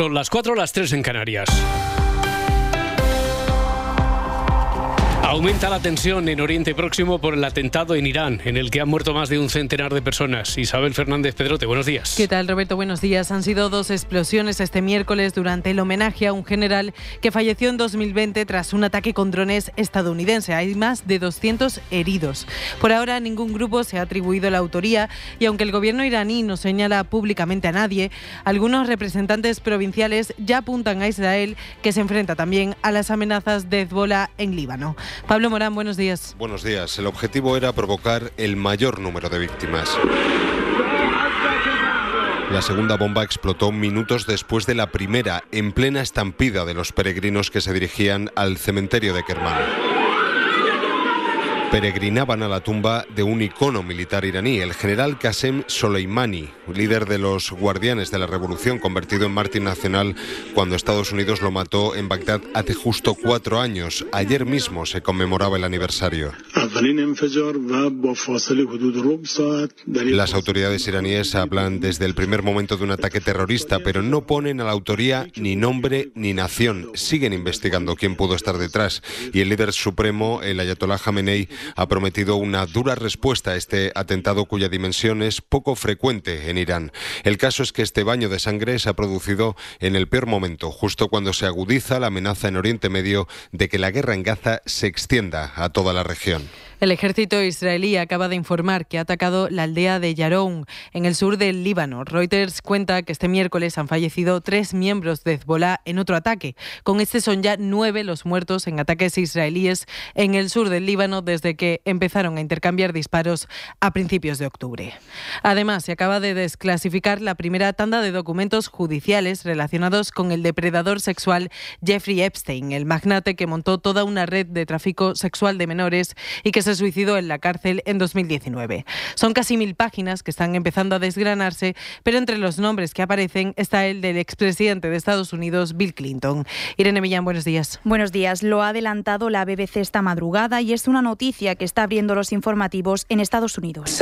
Son las 4 las 3 en Canarias. Aumenta la tensión en Oriente Próximo por el atentado en Irán, en el que han muerto más de un centenar de personas. Isabel Fernández Pedrote, buenos días. ¿Qué tal, Roberto? Buenos días. Han sido dos explosiones este miércoles durante el homenaje a un general que falleció en 2020 tras un ataque con drones estadounidense. Hay más de 200 heridos. Por ahora, ningún grupo se ha atribuido la autoría y aunque el gobierno iraní no señala públicamente a nadie, algunos representantes provinciales ya apuntan a Israel, que se enfrenta también a las amenazas de Hezbollah en Líbano. Pablo Morán, buenos días. Buenos días. El objetivo era provocar el mayor número de víctimas. La segunda bomba explotó minutos después de la primera, en plena estampida de los peregrinos que se dirigían al cementerio de Kermán peregrinaban a la tumba de un icono militar iraní, el general Qasem Soleimani, líder de los guardianes de la revolución, convertido en mártir nacional cuando Estados Unidos lo mató en Bagdad hace justo cuatro años. Ayer mismo se conmemoraba el aniversario. Las autoridades iraníes hablan desde el primer momento de un ataque terrorista, pero no ponen a la autoría ni nombre ni nación. Siguen investigando quién pudo estar detrás. Y el líder supremo, el ayatollah Khamenei, ha prometido una dura respuesta a este atentado cuya dimensión es poco frecuente en Irán. El caso es que este baño de sangre se ha producido en el peor momento, justo cuando se agudiza la amenaza en Oriente Medio de que la guerra en Gaza se extienda a toda la región. El ejército israelí acaba de informar que ha atacado la aldea de Yaroun, en el sur del Líbano. Reuters cuenta que este miércoles han fallecido tres miembros de Hezbollah en otro ataque. Con este son ya nueve los muertos en ataques israelíes en el sur del Líbano desde que empezaron a intercambiar disparos a principios de octubre. Además, se acaba de desclasificar la primera tanda de documentos judiciales relacionados con el depredador sexual Jeffrey Epstein, el magnate que montó toda una red de tráfico sexual de menores y que se suicidó en la cárcel en 2019. Son casi mil páginas que están empezando a desgranarse, pero entre los nombres que aparecen está el del expresidente de Estados Unidos, Bill Clinton. Irene Millán, buenos días. Buenos días. Lo ha adelantado la BBC esta madrugada y es una noticia que está abriendo los informativos en Estados Unidos.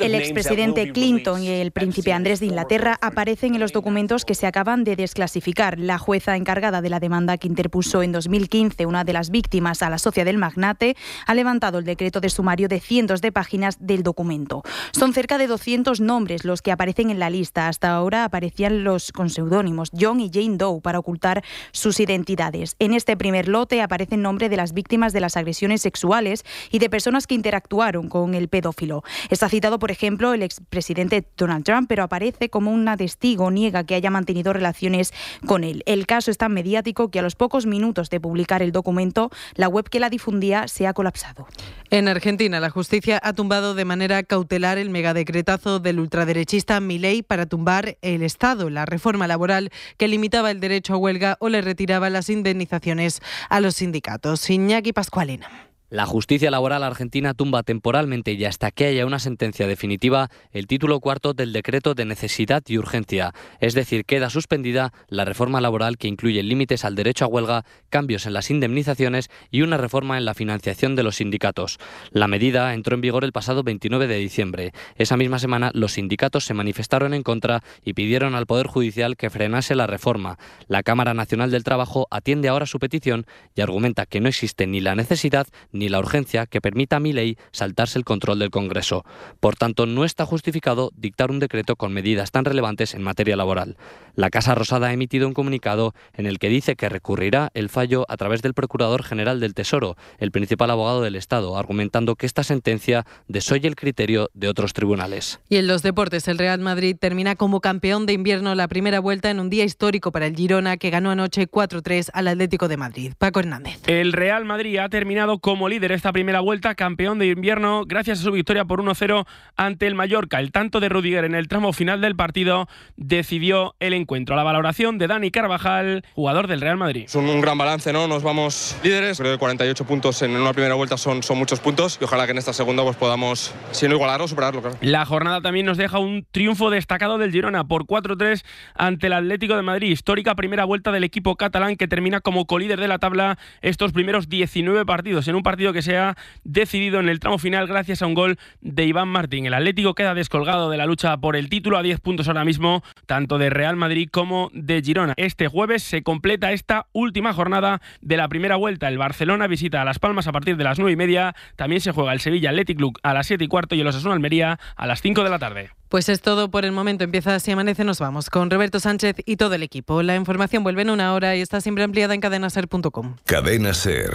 El expresidente Clinton y el príncipe Andrés de Inglaterra aparecen en los documentos que se acaban de desclasificar. La jueza encargada de la demanda que interpuso en 2015 una de las víctimas a la socia del magnate ha levantado el decreto de sumario de cientos de páginas del documento. Son cerca de 200 nombres los que aparecen en la lista. Hasta ahora aparecían los con seudónimos John y Jane Doe para ocultar sus identidades. En este primer lote aparece el nombre de las víctimas de las agresiones sexuales y de personas que interactuaron con el pedófilo. Está citado, por ejemplo, el expresidente Donald Trump, pero aparece como una testigo, niega que haya mantenido relaciones con él. El caso es tan mediático que a los pocos minutos de publicar el documento, la web que la difundía se ha colapsado. En Argentina, la justicia ha tumbado de manera cautelar el megadecretazo del ultraderechista Milei para tumbar el Estado, la reforma laboral que limitaba el derecho a huelga o le retiraba las indemnizaciones a los sindicatos. Iñaki Pascualina. La justicia laboral argentina tumba temporalmente y hasta que haya una sentencia definitiva el título cuarto del decreto de necesidad y urgencia, es decir, queda suspendida la reforma laboral que incluye límites al derecho a huelga, cambios en las indemnizaciones y una reforma en la financiación de los sindicatos. La medida entró en vigor el pasado 29 de diciembre. Esa misma semana los sindicatos se manifestaron en contra y pidieron al Poder Judicial que frenase la reforma. La Cámara Nacional del Trabajo atiende ahora su petición y argumenta que no existe ni la necesidad ni la urgencia que permita a mi ley saltarse el control del Congreso. Por tanto, no está justificado dictar un decreto con medidas tan relevantes en materia laboral. La Casa Rosada ha emitido un comunicado en el que dice que recurrirá el fallo a través del Procurador General del Tesoro, el principal abogado del Estado, argumentando que esta sentencia desoye el criterio de otros tribunales. Y en los deportes, el Real Madrid termina como campeón de invierno la primera vuelta en un día histórico para el Girona, que ganó anoche 4-3 al Atlético de Madrid. Paco Hernández. El Real Madrid ha terminado como líder esta primera vuelta, campeón de invierno, gracias a su victoria por 1-0 ante el Mallorca. El tanto de Rudiger en el tramo final del partido decidió el encuentro. La valoración de Dani Carvajal, jugador del Real Madrid. Es un, gran balance, ¿no? Nos vamos líderes. Creo que 48 puntos en una primera vuelta son, son muchos puntos y ojalá que en esta segunda pues podamos, si no igualarlo, superarlo. La jornada también nos deja un triunfo destacado del Girona por 4-3 ante el Atlético de Madrid. Histórica primera vuelta del equipo catalán que termina como colíder de la tabla estos primeros 19 partidos en un partido partido que se ha decidido en el tramo final gracias a un gol de Iván Martín. El Atlético queda descolgado de la lucha por el título a 10 puntos ahora mismo, tanto de Real Madrid como de Girona. Este jueves se completa esta última jornada de la primera vuelta. El Barcelona visita a Las Palmas a partir de las 9 y media. También se juega el Sevilla Athletic Club a las 7 y cuarto y el Osasuna Almería a las 5 de la tarde. Pues es todo por el momento. Empieza Si Amanece, nos vamos con Roberto Sánchez y todo el equipo. La información vuelve en una hora y está siempre ampliada en cadenaser.com. Cadena Ser.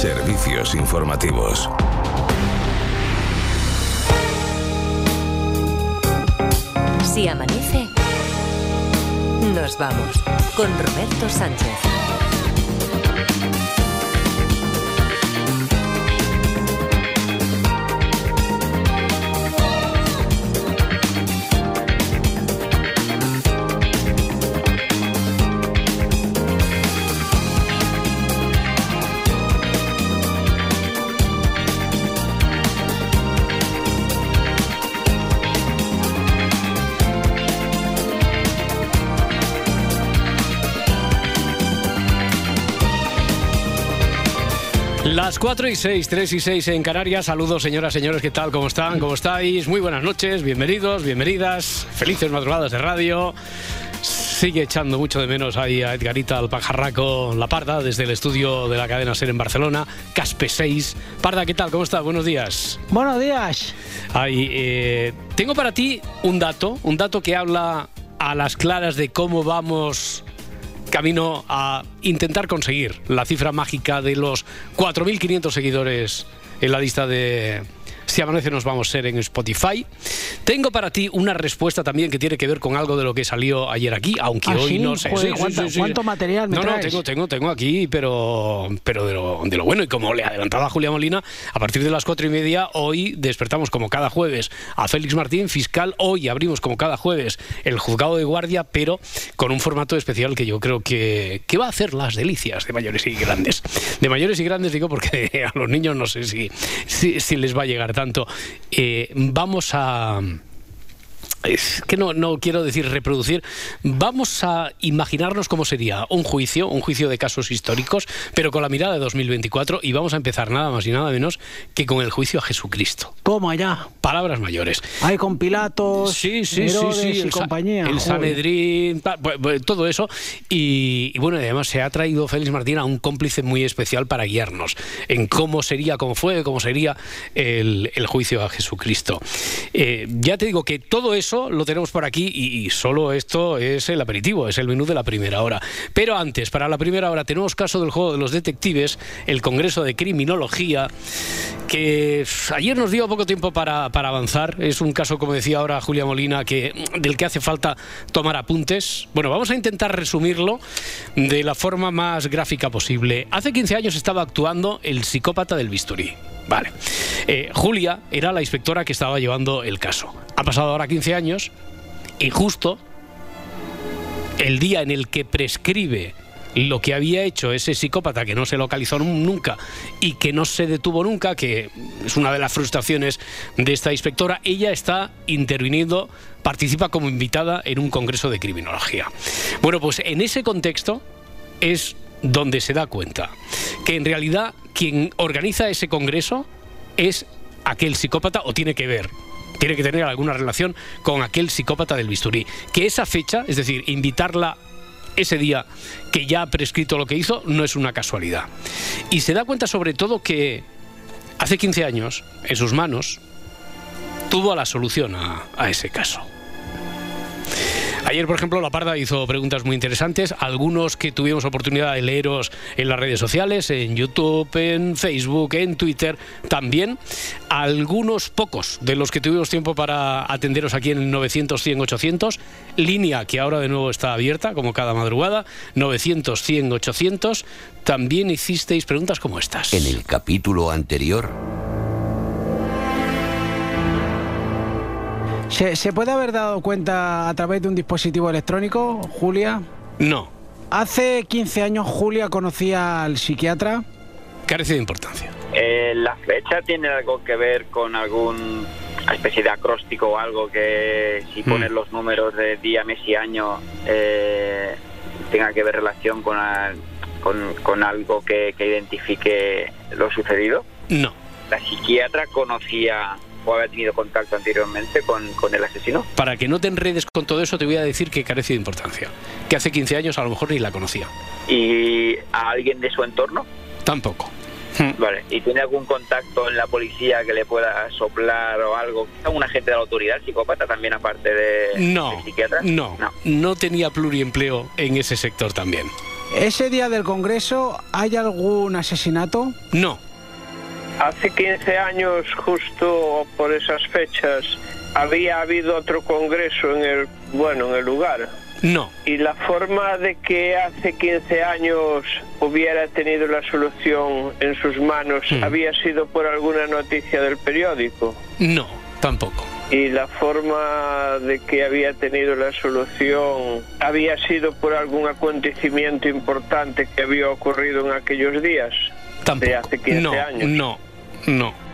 Servicios informativos. Si amanece, nos vamos con Roberto Sánchez. Las 4 y 6, 3 y 6 en Canarias. Saludos, señoras, señores, ¿qué tal? ¿Cómo están? ¿Cómo estáis? Muy buenas noches, bienvenidos, bienvenidas. Felices madrugadas de radio. Sigue echando mucho de menos ahí a Edgarita al pajarraco La Parda desde el estudio de la cadena SER en Barcelona, Caspe 6. Parda, ¿qué tal? ¿Cómo estás? Buenos días. Buenos días. Ay, eh, tengo para ti un dato, un dato que habla a las claras de cómo vamos camino a intentar conseguir la cifra mágica de los 4.500 seguidores en la lista de si amanece nos vamos a ser en Spotify. Tengo para ti una respuesta también que tiene que ver con algo de lo que salió ayer aquí, aunque ¿Ah, hoy sí? no sé. Joder, sí, ¿cuánto, sí, cuánto material me No, no, traes? tengo, tengo, tengo aquí, pero, pero de, lo, de lo bueno. Y como le adelantaba Julia Molina, a partir de las cuatro y media, hoy despertamos como cada jueves a Félix Martín, fiscal. Hoy abrimos como cada jueves el juzgado de guardia, pero con un formato especial que yo creo que, que va a hacer las delicias de mayores y grandes. De mayores y grandes digo porque a los niños no sé si, si, si les va a llegar tanto. Eh, vamos a es que no, no quiero decir reproducir, vamos a imaginarnos cómo sería un juicio, un juicio de casos históricos, pero con la mirada de 2024 y vamos a empezar nada más y nada menos que con el juicio a Jesucristo. Toma ya. Palabras mayores. Hay con Pilatos, Sí, sí, Herodes sí, sí, y el, Sa- compañía. el. Sanedrín, todo eso. Y, y bueno, además se ha traído Félix Martín a un cómplice muy especial para guiarnos en cómo sería, cómo fue, cómo sería el, el juicio a Jesucristo. Eh, ya te digo que todo eso lo tenemos por aquí y, solo esto es el aperitivo, es el menú de la primera hora. Pero antes, para la primera hora, tenemos caso del juego de los detectives, el Congreso de Criminología, que ayer nos dio poco tiempo para, para avanzar. Es un caso, como decía ahora Julia Molina, que, del que hace falta tomar apuntes. Bueno, vamos a intentar resumirlo de la forma más gráfica posible. Hace 15 años estaba actuando el psicópata del bisturí. Vale. Eh, Julia era la inspectora que estaba llevando el caso. Ha pasado ahora 15 años y justo el día en el que prescribe lo que había hecho ese psicópata que no se localizó nun- nunca y que no se detuvo nunca, que es una de las frustraciones de esta inspectora, ella está interviniendo, participa como invitada en un congreso de criminología. Bueno, pues en ese contexto es donde se da cuenta que en realidad quien organiza ese congreso es aquel psicópata o tiene que ver tiene que tener alguna relación con aquel psicópata del bisturí. Que esa fecha, es decir, invitarla ese día que ya ha prescrito lo que hizo, no es una casualidad. Y se da cuenta sobre todo que hace 15 años, en sus manos, tuvo la solución a, a ese caso. Ayer, por ejemplo, La Parda hizo preguntas muy interesantes, algunos que tuvimos oportunidad de leeros en las redes sociales, en YouTube, en Facebook, en Twitter también. Algunos pocos de los que tuvimos tiempo para atenderos aquí en el 900 100 800, línea que ahora de nuevo está abierta, como cada madrugada, 900 100 800. También hicisteis preguntas como estas. En el capítulo anterior, ¿Se, se puede haber dado cuenta a través de un dispositivo electrónico, Julia? No, Hace 15 años Julia conocía al psiquiatra. carece de importancia. Eh, ¿La fecha tiene algo que ver con algún especie de acróstico o algo que si pones los números de día, mes y año eh, tenga que ver relación con la- con, con algo que, que identifique lo sucedido? No. ¿La psiquiatra conocía o había tenido contacto anteriormente con, con, el asesino? Para que no te enredes con todo eso, te voy a decir que carece de importancia. Que hace 15 años a lo mejor ni la conocía. ¿Y a alguien de su entorno? Tampoco. Vale, ¿y tiene algún contacto en la policía que le pueda soplar o algo? ¿Un agente de la autoridad, psicópata, también aparte de, no, de psiquiatra? No, no, no tenía pluriempleo en ese sector también. ¿Ese día del Congreso hay algún asesinato? No. Hace 15 años, justo por esas fechas, había habido otro congreso en el, bueno, en el lugar. No. ¿Y la forma de que hace 15 años hubiera tenido la solución en sus manos Hmm. había sido por alguna noticia del periódico? No, tampoco. ¿Y la forma de que había tenido la solución había sido por algún acontecimiento importante que había ocurrido en aquellos días? Tampoco. De hace 15 no, años. no, no.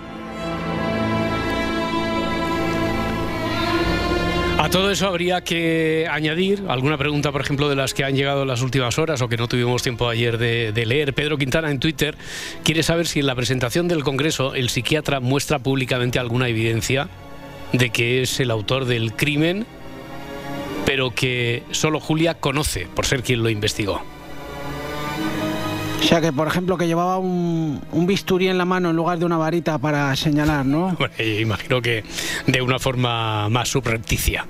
A todo eso habría que añadir alguna pregunta, por ejemplo, de las que han llegado en las últimas horas o que no tuvimos tiempo ayer de, leer. Pedro Quintana en Twitter quiere saber si en la presentación del Congreso el psiquiatra muestra públicamente alguna evidencia de que es el autor del crimen, pero que solo Julia conoce por ser quien lo investigó. O sea que, por ejemplo, que llevaba un, un, bisturí en la mano en lugar de una varita para señalar, ¿no? Bueno, imagino que de una forma más subrepticia.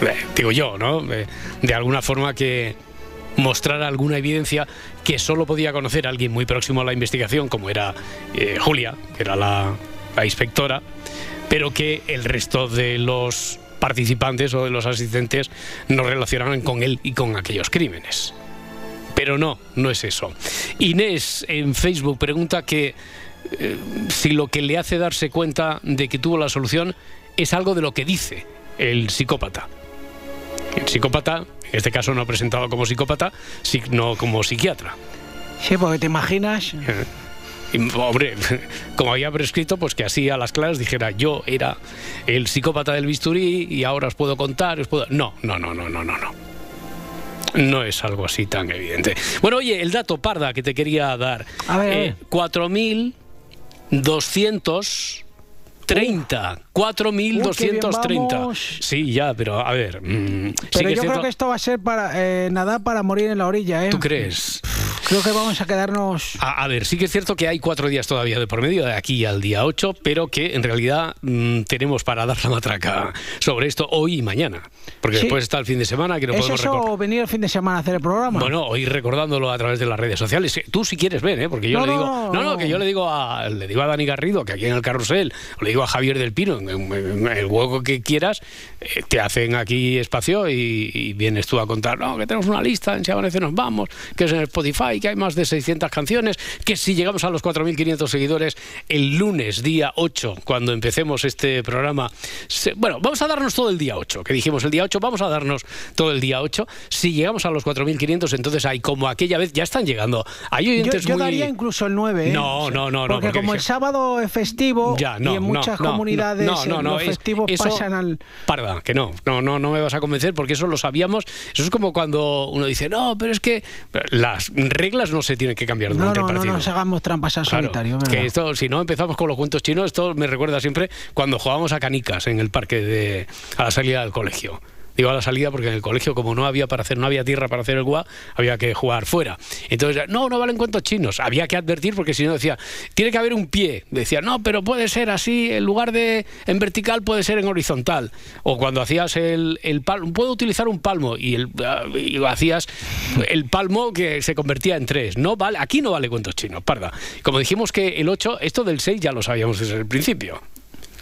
Eh, digo yo, ¿no? De, de, alguna forma que mostrara alguna evidencia que solo podía conocer alguien muy próximo a la investigación, como era eh, Julia, que era la, la inspectora, pero que el resto de los participantes o de los asistentes no relacionaban con él y con aquellos crímenes. Pero no, no es eso. Inés en Facebook pregunta que eh, si lo que le hace darse cuenta de que tuvo la solución es algo de lo que dice el psicópata. El psicópata, en este caso no presentado como psicópata, sino como psiquiatra. Sí, porque te imaginas. Y, hombre, como había prescrito, pues que así a las claras dijera yo era el psicópata del bisturí y ahora os puedo contar, os puedo. No, no, no, no, no, no, no. No es algo así tan evidente. Bueno, oye, el dato parda que te quería dar. A ver, eh, 4.230. 4.230. Sí, ya, pero a ver. Mmm, pero sí yo creo que esto va a ser para eh, nadar para morir en la orilla, ¿eh? ¿Tú crees? Creo que vamos a quedarnos. A, a, ver, sí que es cierto que hay cuatro días todavía de por medio, de aquí al día 8, pero que en realidad mmm, tenemos para dar la matraca sobre esto hoy y mañana. Porque sí. después está el fin de semana que no ¿Es podemos eso recordar. venir el fin de semana a hacer el programa? Bueno, hoy recordándolo a través de las redes sociales. Tú si quieres ver, ¿eh? Porque yo no, le digo. No, no, no, que yo le digo a le digo a Dani Garrido, que aquí en el carrusel, le digo a Javier del Pino, en, el hueco que quieras, eh, te hacen aquí espacio y, y, vienes tú a contar, no, que tenemos una lista, en Si Amanece nos vamos, que es en Spotify, que hay más de 600 canciones, que si llegamos a los 4.500 seguidores el lunes, día 8, cuando empecemos este programa, se, bueno, vamos a darnos todo el día 8, que dijimos el día 8, vamos a darnos todo el día 8. Si llegamos a los 4.500, entonces hay como aquella vez, ya están llegando. Hay oyentes yo, yo muy... daría incluso el 9. ¿eh? No, no, no. Porque, porque como el sábado es festivo ya, no, y en muchas no, comunidades no, no, no, los festivos eso, pasan al... Parda, que no, no, no, no me vas a convencer porque eso lo sabíamos. Eso es como cuando uno dice, no, pero es que las reglas no se tienen que cambiar durante no, no, el partido. No, nos hagamos trampas al claro, solitario. Que esto, si no empezamos con los cuentos chinos, esto me recuerda siempre cuando jugábamos a canicas en el parque de, a la salida del colegio. Digo a la salida porque en el colegio, como no había para hacer, no había tierra para hacer el gua, había que jugar fuera. Entonces, no, no valen cuentos chinos. Había que advertir porque si no decía, tiene que haber un pie. Decía, no, pero puede ser así, en lugar de en vertical puede ser en horizontal. O cuando hacías el, el palmo, puedo utilizar un palmo y, el, y hacías el palmo que se convertía en tres. No vale, aquí no vale cuentos chinos, parda. Como dijimos que el 8, esto del 6 ya lo sabíamos desde el principio.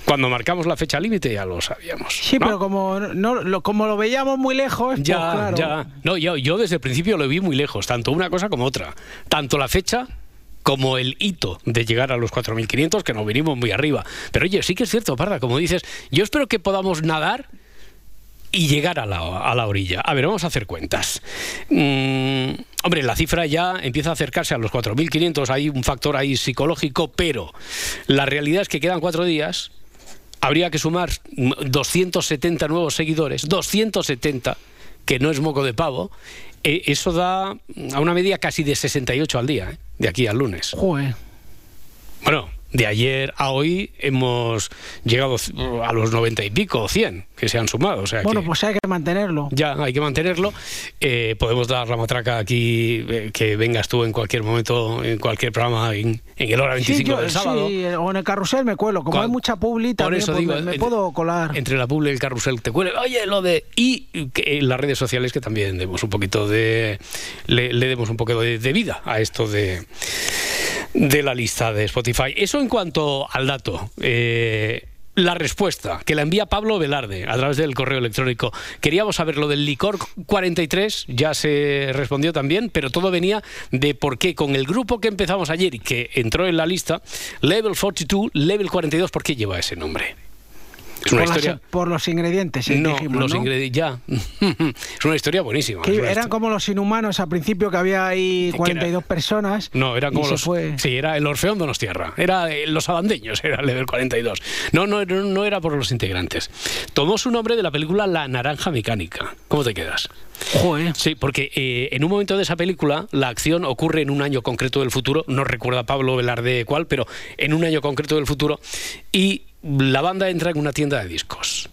Cuando marcamos la fecha límite ya lo sabíamos. Sí, ¿no? pero como, no, lo, como lo veíamos muy lejos, ya, pues claro. ya. No, yo, yo desde el principio lo vi muy lejos, tanto una cosa como otra. Tanto la fecha como el hito de llegar a los 4.500, que nos vinimos muy arriba. Pero oye, sí que es cierto, Parda, como dices, yo espero que podamos nadar y llegar a la, a la orilla. A ver, vamos a hacer cuentas. Mm, hombre, la cifra ya empieza a acercarse a los 4.500, hay un factor ahí psicológico, pero la realidad es que quedan cuatro días, habría que sumar 270 nuevos seguidores, 270 que no es moco de pavo, eh, eso da a una media casi de 68 al día, ¿eh? de aquí al lunes. Joder. Bueno, de ayer a hoy hemos llegado a los 90 y pico, 100 que se han sumado. O sea bueno, que pues hay que mantenerlo. Ya, hay que mantenerlo. Eh, podemos dar la matraca aquí, eh, que vengas tú en cualquier momento, en cualquier programa, en, en el hora 25 Sí, yo- del sábado. sí, o en el carrusel me cuelo. Como hay mucha publi, Por también eso pues, digo, me, puedo colar. Entre la publi y el carrusel te cuele. Oye, lo de. Y que en las redes sociales que también demos un poquito de. Le, le demos un poco de, de vida a esto de. De la lista de Spotify. Eso en cuanto al dato. Eh, la respuesta que la envía Pablo Velarde a través del correo electrónico. Queríamos saber lo del licor 43, ya se respondió también, pero todo venía de por qué con el grupo que empezamos ayer y que entró en la lista, Level 42, Level 42, ¿por qué lleva ese nombre? Es una por, las- historia. por los ingredientes, No, dijimos, los ¿no? ingredientes. Ya. es una historia buenísima. Que eran como los inhumanos al principio, que había ahí 42 personas. No, era y como los. fue. Sí, era el Orfeón Donostierra. Era eh, los abandeños, era el level 42. No, no, no, no era por los integrantes. Tomó su nombre de la película La Naranja Mecánica. ¿Cómo te quedas? Joder. Sí, porque eh, en un momento de esa película la acción ocurre en un año concreto del futuro, no recuerda Pablo Velarde cuál, pero en un año concreto del futuro, y la banda entra en una tienda de discos.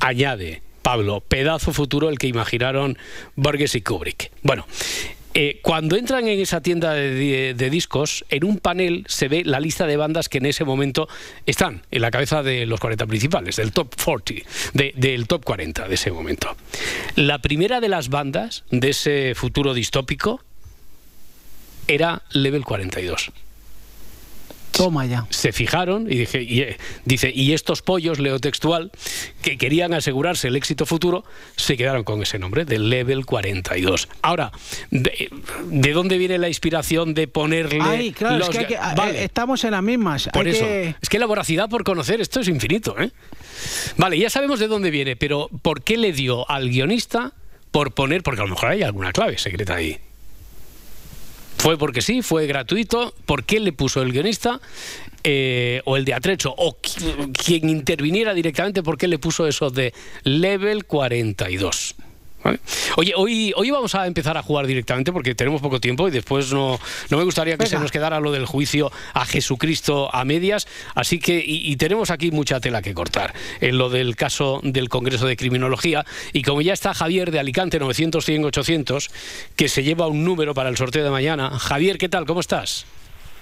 Añade Pablo, pedazo futuro el que imaginaron Borges y Kubrick. Bueno, eh, cuando entran en esa tienda de, discos, en un panel se ve la lista de bandas que en ese momento están en la cabeza de los 40 principales, del top 40, de- del top 40 de ese momento. La primera de las bandas de ese futuro distópico era Level 42 Toma ya. se fijaron y dije y, eh, dice y estos pollos leo textual que querían asegurarse el éxito futuro se quedaron con ese nombre de level 42 ahora de, de dónde viene la inspiración de ponerle Ay, claro, los es que, eh, Vale, estamos en las mismas. por Hay eso que- es que la voracidad por conocer esto es infinito ¿eh? vale ya sabemos de dónde viene pero por qué le dio al guionista por poner porque a lo mejor hay alguna clave secreta ahí ¿Fue porque sí? ¿Fue gratuito? ¿Por qué le puso el guionista? Eh, o el de Atrecho, o qui- quien interviniera directamente, ¿por qué le puso eso de level 42? ¿Vale? Oye, hoy, hoy vamos a empezar a jugar directamente porque tenemos poco tiempo y después no, no me gustaría que se nos quedara lo del juicio a Jesucristo a medias. Así que, y, y tenemos aquí mucha tela que cortar en lo del caso del Congreso de Criminología. Y como ya está Javier de Alicante 900 100 800, que se lleva un número para el sorteo de mañana. Javier, ¿qué tal? ¿Cómo estás?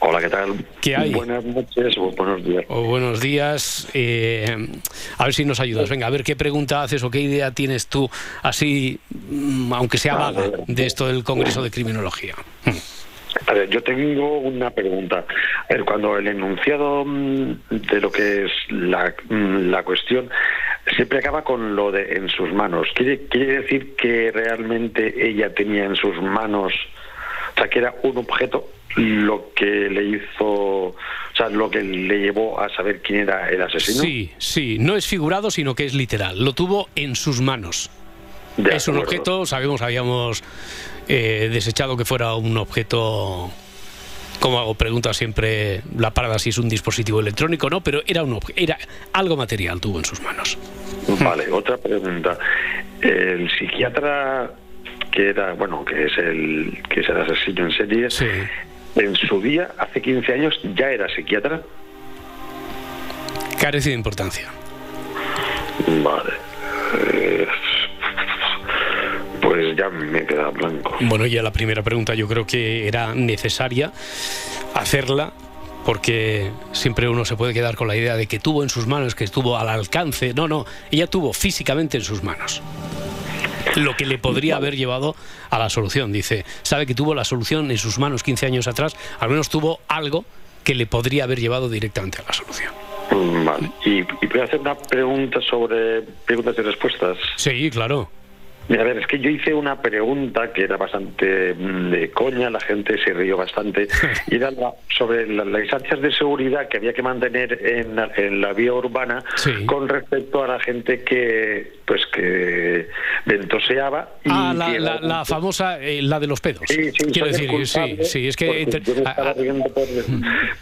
Hola, ¿qué tal? ¿Qué hay? Buenas noches o buenos días. O buenos días. eh, a ver si nos ayudas. Venga, a ver qué pregunta haces o qué idea tienes tú, así, mm, aunque sea vaga, de esto del Congreso de Criminología. A ver, yo tengo una pregunta. A ver, cuando el enunciado mm, de lo que es la, mm, la cuestión siempre acaba con lo de en sus manos, ¿quiere, quiere decir que realmente ella tenía en sus manos, o sea, que era un objeto lo que le hizo, o sea, lo que le llevó a saber quién era el asesino? Sí, sí, no es figurado, sino que es literal. Lo tuvo en sus manos. Es un acuerdo. objeto, sabemos, habíamos eh, desechado que fuera un objeto. Como hago pregunta siempre, la parada si es un dispositivo electrónico no, pero era, un era algo material, tuvo en sus manos. Vale, otra pregunta. El psiquiatra que era, bueno, que es el que es el asesino en serie, en su día, hace 15 años, ya era psiquiatra. Carece de importancia. Vale. Eh, pues ya me queda blanco. Bueno, ya la primera pregunta yo creo que era necesaria hacerla porque siempre uno se puede quedar con la idea de que tuvo en sus manos, que estuvo al alcance. No, no, ella tuvo físicamente en sus manos lo que le podría haber llevado a la solución. Dice, sabe que tuvo la solución en sus manos 15 años atrás, al menos tuvo algo que le podría haber llevado directamente a la solución. Mm, Vale. ¿Y, y puedo hacer una pregunta sobre preguntas y respuestas? Sí, claro. A ver, es que yo hice una pregunta que era bastante mm, de coña, la gente se rió bastante, y era la- sobre la- las distancias de seguridad que había que mantener en, la- en la vía urbana con respecto a la gente que, pues que ventoseaba. Y ah, la, famosa, eh, la de los pedos. Sí, sí, Quiero decir, sí, sí, es que...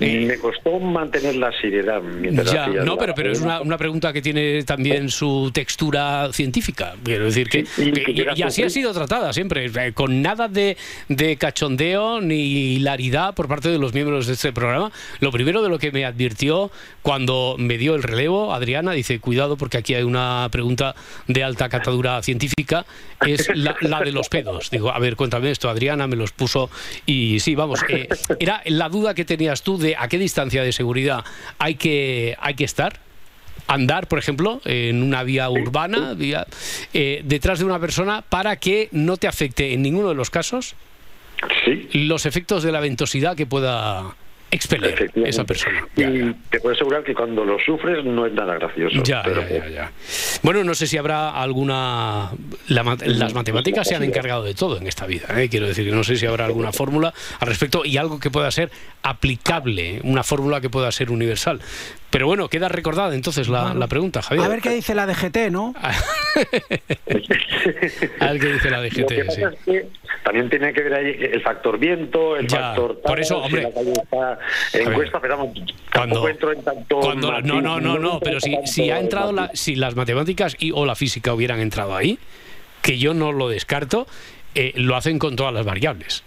me, costó mantener la seriedad. Ya, no, pero, pero es una, una, pregunta que tiene también su textura científica. Quiero decir que... y, así ha sido tratada siempre, eh, con nada de, de cachondeo ni hilaridad por parte de los miembros de este programa. Lo primero de lo que me advirtió cuando me dio el relevo, Adriana, dice, cuidado porque aquí hay una pregunta de alta catadura científica, es la, de los pedos. Digo, a ver, cuéntame esto, Adriana me los puso y sí, vamos, eh, era la duda que tenías tú de a qué distancia de seguridad hay que, hay que estar andar, por ejemplo, en una vía urbana, vía, eh, detrás de una persona para que no te afecte en ninguno de los casos los efectos de la ventosidad que pueda expeler esa persona. y te puedo asegurar que cuando lo sufres no es nada gracioso. Ya, ya, ya, Bueno, no sé si habrá alguna... las matemáticas se han encargado de todo en esta vida. ¿eh? Quiero decir que no sé si habrá alguna fórmula al respecto y algo que pueda ser aplicable, una fórmula que pueda ser universal. Pero bueno, queda recordada entonces la, pregunta, Javier. A ver qué dice la DGT, ¿no? a ver qué dice la DGT, sí. también tiene que ver ahí el factor viento, el factor... Por eso, hombre... encuesta, pero cuando, entro en tanto... no, no, no, no, pero si, si ha entrado la, si las matemáticas y o la física hubieran entrado ahí, que yo no lo descarto, eh, lo hacen con todas las variables.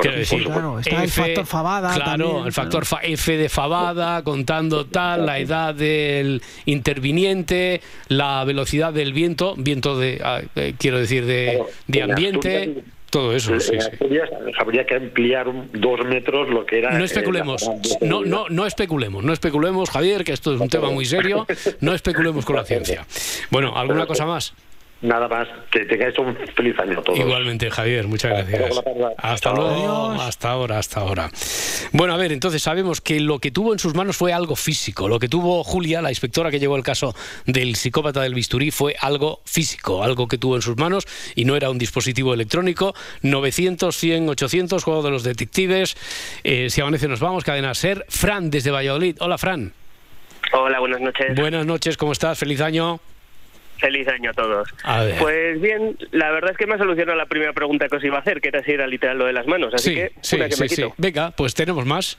Quiero decir, claro, está el factor Fabada. Claro, el factor F de Fabada, contando tal, la edad del interviniente, la velocidad del viento, viento de, ah, eh, quiero decir, de, de ambiente. todo eso, sí, Habría que ampliar dos metros lo que era. No especulemos, no, no, no especulemos, no especulemos, Javier, que esto es un tema muy serio. No especulemos con la ciencia. Bueno, ¿alguna cosa más? Nada más, que tengáis un feliz año a todos. Igualmente, Javier, muchas gracias. Hasta luego, hasta ahora, hasta ahora. Bueno, a ver, entonces sabemos que lo que tuvo en sus manos fue algo físico. Lo que tuvo Julia, la inspectora que llevó el caso del psicópata del bisturí, fue algo físico, algo que tuvo en sus manos y no era un dispositivo electrónico. 900, 100, 800, juego de los detectives. Eh, si amanece nos vamos, cadena ser. Fran, desde Valladolid. Hola, Fran. Hola, buenas noches. Buenas noches, ¿cómo estás? Feliz año. Feliz año a todos. Pues bien, la verdad es que me ha solucionado la primera pregunta que os iba a hacer, que era si era literal lo de las manos. Así que, sí, una que me quito. Venga, pues tenemos más.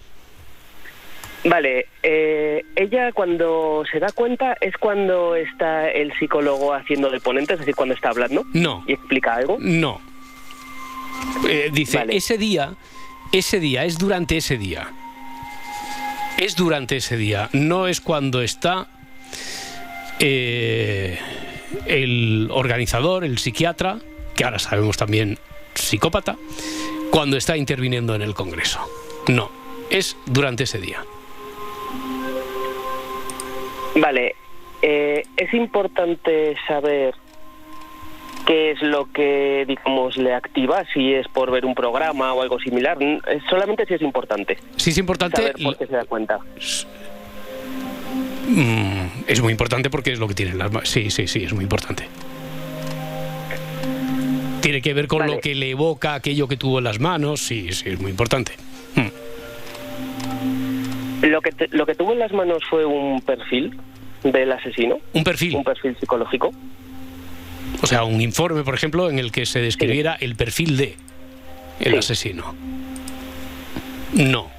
Vale, eh, ella cuando se da cuenta es cuando está el psicólogo haciendo de ponente, es decir, cuando está hablando. No. ¿Y explica algo? No. Eh, dice, ese día, ese día, es durante ese día. Es durante ese día, no es cuando está... Eh, el organizador, el psiquiatra, que ahora sabemos también psicópata, cuando está interviniendo en el Congreso. No, es durante ese día. Vale, eh, es importante saber qué es lo que, digamos, le activa, si es por ver un programa o algo similar. Solamente si es importante. Si es importante. Saber por qué se da cuenta. Mm, es muy importante porque es lo que tienen las manos. Sí, sí, sí, es muy importante. Tiene que ver con lo que le evoca aquello que tuvo en las manos, sí, sí, es muy importante. Mm. Lo, que lo que tuvo en las manos fue un perfil del asesino. Un perfil. Un perfil psicológico. O sea, un informe, por ejemplo, en el que se describiera el perfil de el asesino. No.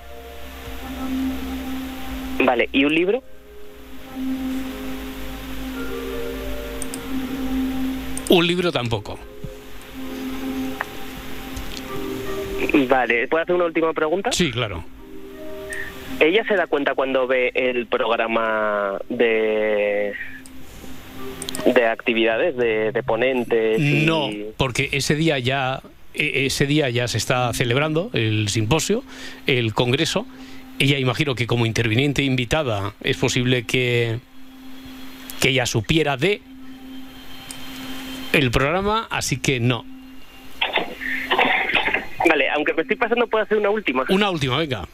Vale, ¿y un libro? Un libro tampoco. Vale, ¿puedo hacer una última pregunta? Sí, claro. ¿Ella se da cuenta cuando ve el programa de de actividades, de, de ponentes? No, porque ese día ya e, ese día ya se está celebrando el simposio, el congreso. Ella imagino que como interviniente invitada es posible que que ella supiera de el programa, así que no. Vale, aunque me estoy pasando, puedo hacer una última. Una última, venga.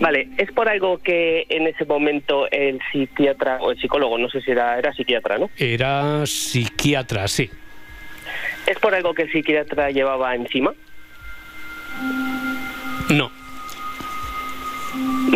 Vale, es por algo que en ese momento el psiquiatra o el psicólogo, no sé si era, era psiquiatra, ¿no? Era psiquiatra, sí. ¿Es por algo que el psiquiatra llevaba encima? No.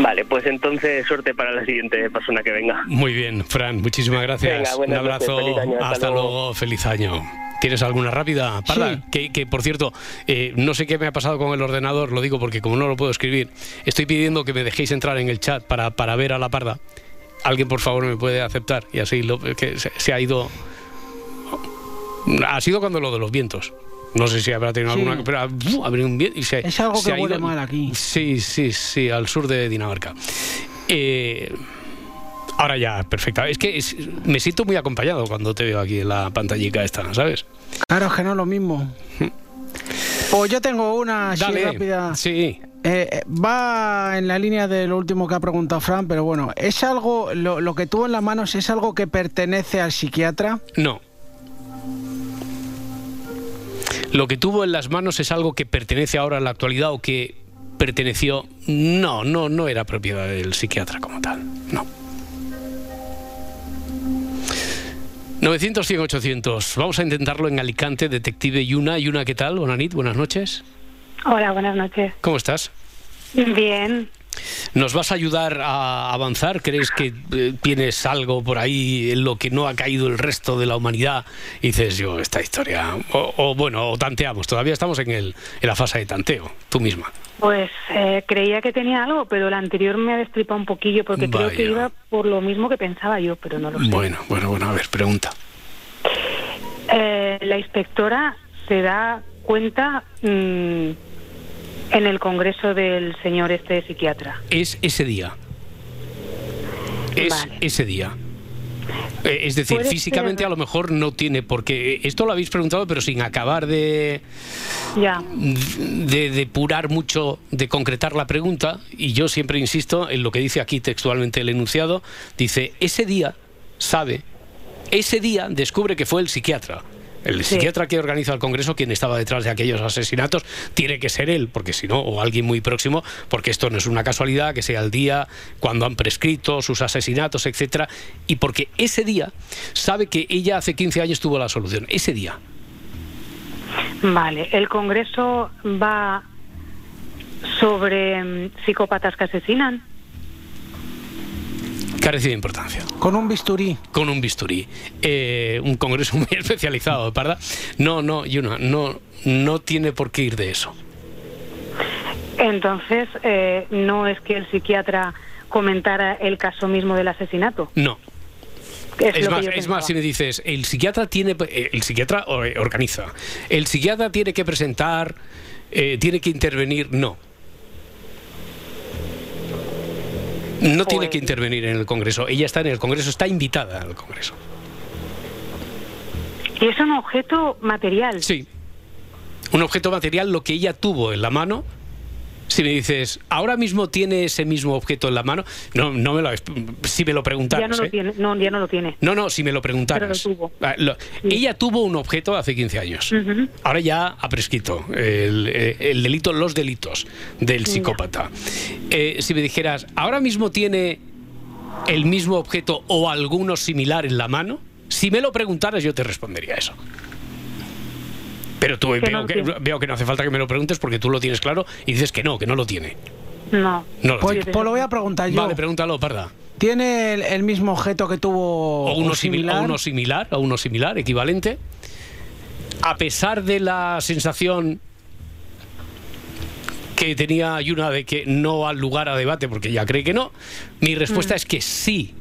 Vale, pues entonces suerte para la siguiente persona que venga. Muy bien, Fran, muchísimas gracias. Un abrazo. hasta, luego, feliz año. ¿Tienes alguna rápida, Parda? Que, que, por cierto, eh, no sé qué me ha pasado con el ordenador, lo digo porque como no lo puedo escribir, estoy pidiendo que me dejéis entrar en el chat para, para ver a la Parda. ¿Alguien, por favor, me puede aceptar? Y así lo, que se, se ha ido... Ha sido cuando lo de los vientos. No sé si habrá tenido Sí. alguna. Pero venido un viento y se, Es algo se que huele mal aquí. Sí, sí, sí, al sur de Dinamarca. Eh, ahora ya, perfecta. Es que es- me siento muy acompañado cuando te veo aquí en la pantallica esta, ¿sabes? Claro, es que no es lo mismo. Pues yo tengo una así Dale. rápida. Sí. Eh, va en la línea de lo último que ha preguntado Fran, pero bueno, ¿es algo, lo, lo que tuvo en las manos es algo que pertenece al psiquiatra? No. Lo que tuvo en las manos es algo que pertenece ahora a la actualidad o que perteneció. No, no, no era propiedad del psiquiatra como tal. No. 900, 100, 800. Vamos a intentarlo en Alicante, detective Yuna. Yuna, ¿qué tal? Bonanit, buenas noches. Hola, buenas noches. ¿Cómo estás? Bien. ¿Nos vas a ayudar a avanzar? ¿Crees que eh, tienes algo por ahí en lo que no ha caído el resto de la humanidad? Y dices, yo, esta historia. O, o, bueno, o tanteamos. Todavía estamos en, el, en la fase de tanteo, tú misma. Pues eh, creía que tenía algo, pero el anterior me ha destripado un poquillo porque creo que iba por lo mismo que pensaba yo, pero no lo sé. Bueno, bueno, bueno, a ver, pregunta. Eh, la inspectora se da cuenta mm, en el congreso del señor este psiquiatra. Es ese día. Es Vale. ese día. Eh, Es decir, físicamente ser- a lo mejor no tiene, porque esto lo habéis preguntado, pero sin acabar de, Ya. de depurar mucho, de concretar la pregunta, y yo siempre insisto en lo que dice aquí textualmente el enunciado, dice, ese día sabe, ese día descubre que fue el psiquiatra. El Sí. psiquiatra que organiza el Congreso, quien estaba detrás de aquellos asesinatos, tiene que ser él, porque si no, o alguien muy próximo, porque esto no es una casualidad, que sea el día cuando han prescrito sus asesinatos, etcétera, y porque ese día sabe que ella hace 15 años tuvo la solución. Ese día. Vale. El congreso va sobre mm, psicópatas que asesinan. Carece de importancia. Con un bisturí. Con un bisturí. Eh, un congreso muy especializado, ¿verdad? No, no, Yuna, no, no tiene por qué ir de eso. Entonces, eh, no es que el psiquiatra comentara el caso mismo del asesinato. No. Es, más, es más, si me dices, el psiquiatra tiene, eh, el psiquiatra eh, organiza, el psiquiatra tiene que presentar, eh, tiene que intervenir, no. No tiene que intervenir en el Congreso. Ella está en el Congreso, está invitada al Congreso. Y es un objeto material. Sí. Un objeto material, lo que ella tuvo en la mano. Si me dices, ahora mismo tiene ese mismo objeto en la mano, no, no me lo, si me lo preguntaras. Ya no lo ¿eh? tiene. No, ya no lo tiene. No, no, si me lo preguntaras. Pero lo tuvo. Ah, Ella tuvo un objeto hace 15 años. Ahora ya ha prescrito el, eh, el delito, los delitos del psicópata. Eh, si me dijeras, ahora mismo tiene el mismo objeto o alguno similar en la mano, si me lo preguntaras yo te respondería eso. Pero tú Que veo, no que, veo que no hace falta que me lo preguntes porque tú lo tienes claro y dices que no, que no lo tiene. No. No lo Pues, tiene. pues lo voy a preguntar yo. Vale, pregúntalo, Parda. ¿Tiene el, el mismo objeto que tuvo o uno, o similar? o uno similar, o uno similar, equivalente. A pesar de la sensación que tenía Yuna de que no al lugar a debate, porque ella cree que no, mi respuesta Mm. es que sí.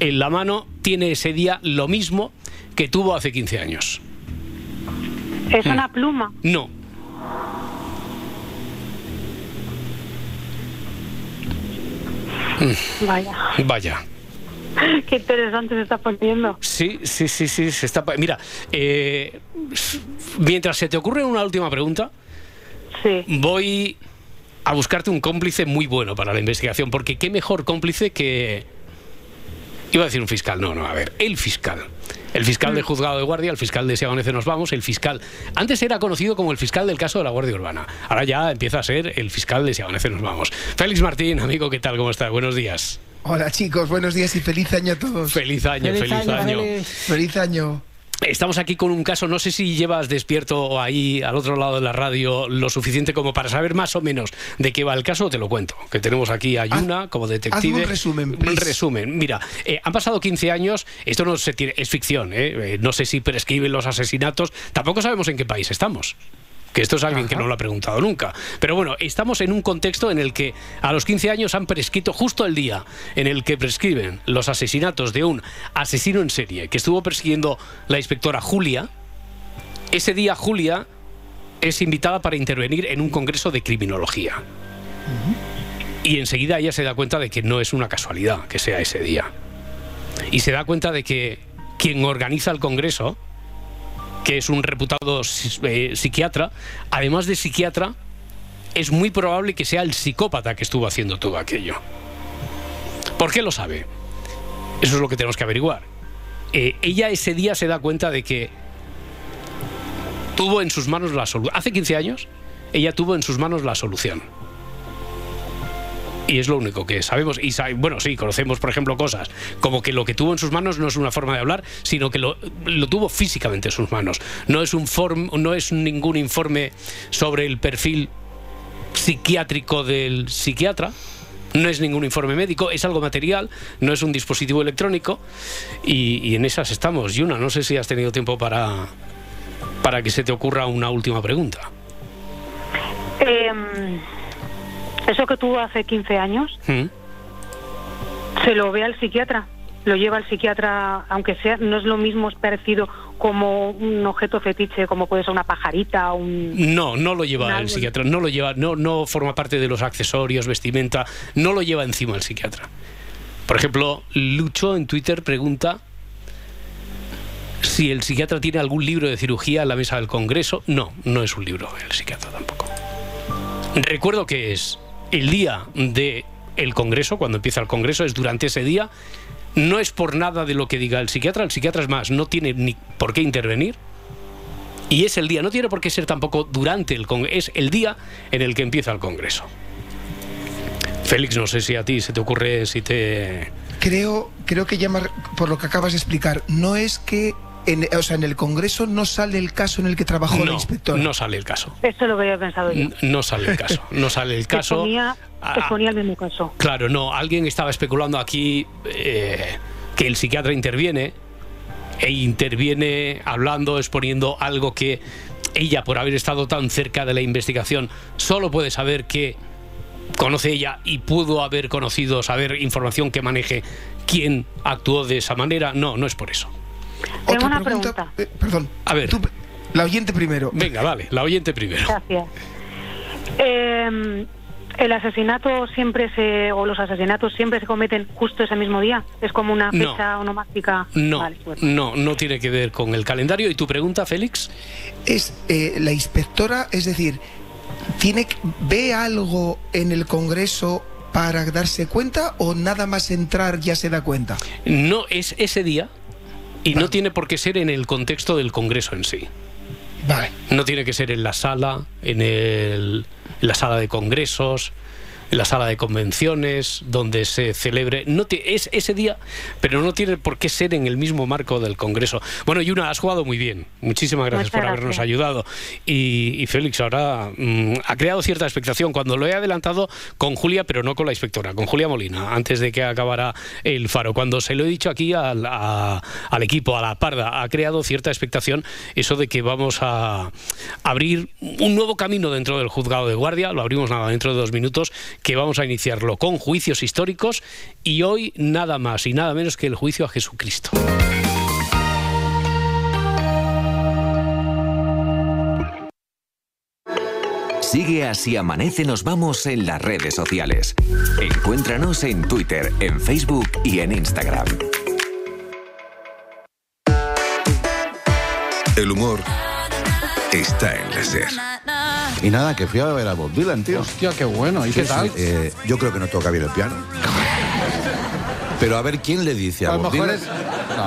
En la mano tiene ese día lo mismo que tuvo hace 15 años. Es Mm. una pluma. No. Vaya. Vaya. Qué interesante se está poniendo. Sí, sí, sí, sí, se está. Mira, eh, mientras se te ocurre una última pregunta, voy a buscarte un cómplice muy bueno para la investigación, porque qué mejor cómplice que. Iba a decir un fiscal, no, no, a ver, el fiscal. El fiscal del juzgado de guardia, el fiscal de Seagonece nos vamos, el fiscal. Antes era conocido como el fiscal del caso de la Guardia Urbana. Ahora ya empieza a ser el fiscal de Seagonece nos vamos. Félix Martín, amigo, ¿qué tal? ¿Cómo estás? Buenos días. Hola chicos, buenos días y feliz año a todos. Feliz año, feliz, año. Feliz año. Estamos aquí con un caso, no sé si llevas despierto ahí al otro lado de la radio lo suficiente como para saber más o menos de qué va el caso, te lo cuento. Que tenemos aquí a Yuna como detective. Un resumen, Un please. resumen. Mira, eh, han pasado 15 años, esto no se tiene, es ficción, ¿eh? Eh, no sé si prescriben los asesinatos, tampoco sabemos en qué país estamos. Que esto es alguien que no lo ha preguntado nunca. Pero bueno, estamos en un contexto en el que a los 15 años han prescrito justo el día en el que prescriben los asesinatos de un asesino en serie que estuvo persiguiendo la inspectora Julia. Ese día Julia es invitada para intervenir en un congreso de criminología. Y enseguida ella se da cuenta de que no es una casualidad que sea ese día. Y se da cuenta de que quien organiza el congreso, que es un reputado eh, psiquiatra, además de psiquiatra, es muy probable que sea el psicópata que estuvo haciendo todo aquello. ¿Por qué lo sabe? Eso es lo que tenemos que averiguar. Eh, ella ese día se da cuenta de que tuvo en sus manos la solución. Hace 15 años, ella tuvo en sus manos la solución. Y es lo único que sabemos. Y sa- bueno, sí, conocemos, por ejemplo, cosas como que lo que tuvo en sus manos no es una forma de hablar, sino que lo, tuvo físicamente en sus manos. No es, un form- no es ningún informe sobre el perfil psiquiátrico del psiquiatra. No es ningún informe médico, es algo material, no es un dispositivo electrónico y, y en esas estamos. Yuna, no sé si has tenido tiempo para, para que se te ocurra una última pregunta. Eh, eso que tuvo hace 15 años, ¿Mm? se lo ve al psiquiatra. Lo lleva al psiquiatra, aunque sea, no es lo mismo, es parecido como un objeto fetiche, como puede ser una pajarita, un... No, no lo lleva el psiquiatra, no lo lleva, no, no forma parte de los accesorios, vestimenta, no lo lleva encima el psiquiatra. Por ejemplo, Lucho en Twitter pregunta si el psiquiatra tiene algún libro de cirugía en la mesa del Congreso. No, no es un libro el psiquiatra tampoco. Recuerdo que es el día de el Congreso, cuando empieza el Congreso, es durante ese día. No es por nada de lo que diga el psiquiatra, el psiquiatra es más, no tiene ni por qué intervenir. Y es el día, no tiene por qué ser tampoco durante el Congreso, es el día en el que empieza el Congreso. Félix, no sé si a ti se te ocurre, si te... Creo, creo que ya por lo que acabas de explicar, no es que en, o sea, en el Congreso no sale el caso en el que trabajó la No, inspectora. no sale el caso. Eso es lo que había pensado yo. No sale el caso. No sale el caso. Exponía, Ah, exponía el mismo caso. Claro, no. Alguien estaba especulando aquí eh, que el psiquiatra interviene e interviene hablando, exponiendo algo que ella, por haber estado tan cerca de la investigación, solo puede saber que conoce ella y pudo haber conocido, saber información que maneje quién actuó de esa manera. No, no es por eso. Tengo una pregunta. Eh, perdón. A ver. La oyente primero. Venga, vale, la oyente primero. Gracias. Eh, el asesinato siempre se, o los asesinatos siempre se cometen justo ese mismo día. Es como una No. fecha onomástica. No, Vale, bueno. no, no tiene que ver con el calendario. ¿Y tu pregunta, Félix? Es eh, la inspectora, es decir, tiene que- ve algo en el Congreso para darse cuenta o nada más entrar ya se da cuenta. No es ese día y no tiene por qué ser en el contexto del Congreso en sí. Vale. No tiene que ser en la sala, en, el- en la sala de congresos, la sala de convenciones, donde se celebre. No ti- es ese día, pero no tiene por qué ser en el mismo marco del Congreso. Bueno, Yuna, has jugado muy bien. Muchísimas gracias Muchas por habernos ayudado. Y, y Félix ahora mm, ha creado cierta expectación. Cuando lo he adelantado con Julia, pero no con la inspectora, con Julia Molina, antes de que acabara el faro. Cuando se lo he dicho aquí al, a- al equipo, a la parda, ha creado cierta expectación eso de que vamos a abrir un nuevo camino dentro del juzgado de guardia. Lo abrimos nada dentro de dos minutos, que vamos a iniciarlo con juicios históricos y hoy nada más y nada menos que el juicio a Jesucristo. Sigue así amanece nos vamos en las redes sociales. Encuéntranos en Twitter, en Facebook y en Instagram. El humor está en la SER. Y nada, que fui a ver a Bob Dylan, tío. Hostia, qué bueno. ¿Y Sí, qué tal? sí, eh, yo creo que no toca bien el piano. Pero a ver quién le dice a, Bob Dylan. es,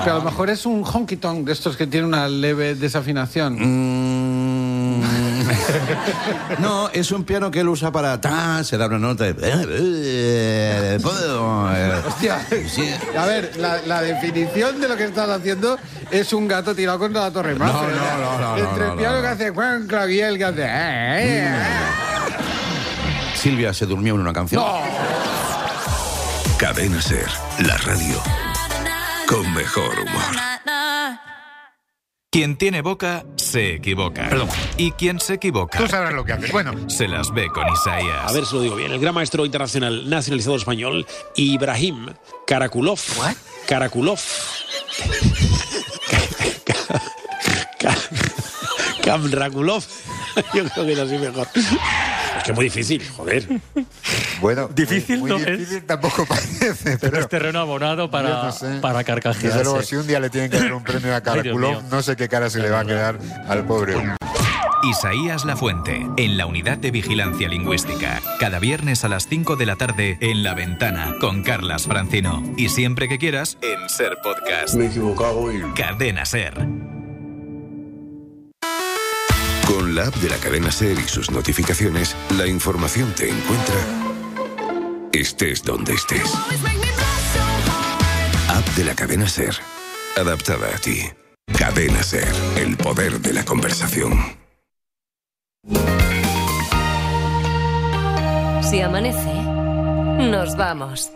pero a lo mejor es un honky tonk de estos que tiene una leve desafinación. Mm. No, es un piano que él usa para... ta, se da una nota de... eh, Hostia. A ver, la, la definición de lo que estás haciendo es un gato tirado contra la torre Eiffel. No, no, no, no, Entre no, el no, piano no. que hace Juan Claviel que hace... eh, eh, Silvia se durmió en una canción. Cadena Ser, la radio con mejor humor. Quien tiene boca se equivoca. Y quien se equivoca. Tú sabrás lo que haces. Bueno. Se las ve con Isaías. A ver si lo digo bien. El gran maestro internacional nacionalizado español, Ibrahim Karakulov. Karakulov. Kamrakulov. Yo creo que es así mejor. Es que es muy difícil, joder. Bueno, Difícil muy, no muy es. difícil tampoco parece, pero, es terreno abonado para, no sé. para carcajearse. Desde luego, si un día le tienen que dar un premio a mío. no sé qué cara se le va a quedar al pobre. Isaías Lafuente, en la unidad de vigilancia lingüística. Cada viernes a las 5 de la tarde en La Ventana, con Carlas Francino. Y siempre que quieras, en Ser Podcast. Me he equivocado y... Cadena Ser. Con la app de la cadena Ser y sus notificaciones, la información te encuentra estés donde estés. App de la cadena Ser, adaptada a ti. Cadena Ser, el poder de la conversación. Si amanece, nos vamos.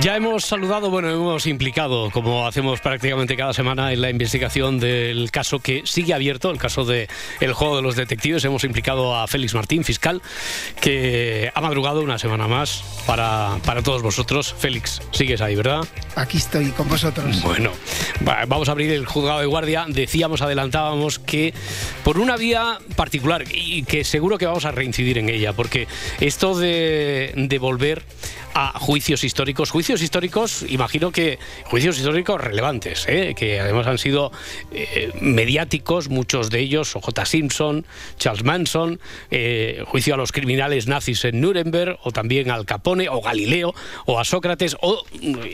Ya hemos saludado, bueno, hemos implicado, como hacemos prácticamente cada semana en la investigación del caso que sigue abierto, el caso de el juego de los detectives. Hemos implicado a Félix Martín, fiscal, que ha madrugado una semana más para, para todos vosotros. Félix, sigues ahí, ¿verdad? Aquí estoy con vosotros. Bueno, va- vamos a abrir el juzgado de guardia. Decíamos, adelantábamos que por una vía particular y que seguro que vamos a reincidir en ella, porque esto de, de volver a juicios históricos, juicios históricos, imagino que juicios históricos relevantes, ¿eh? que además han sido eh, mediáticos, muchos de ellos, J. Simpson, Charles Manson, eh, juicio a los criminales nazis en Nuremberg, o también al Capone, o Galileo, o a Sócrates, o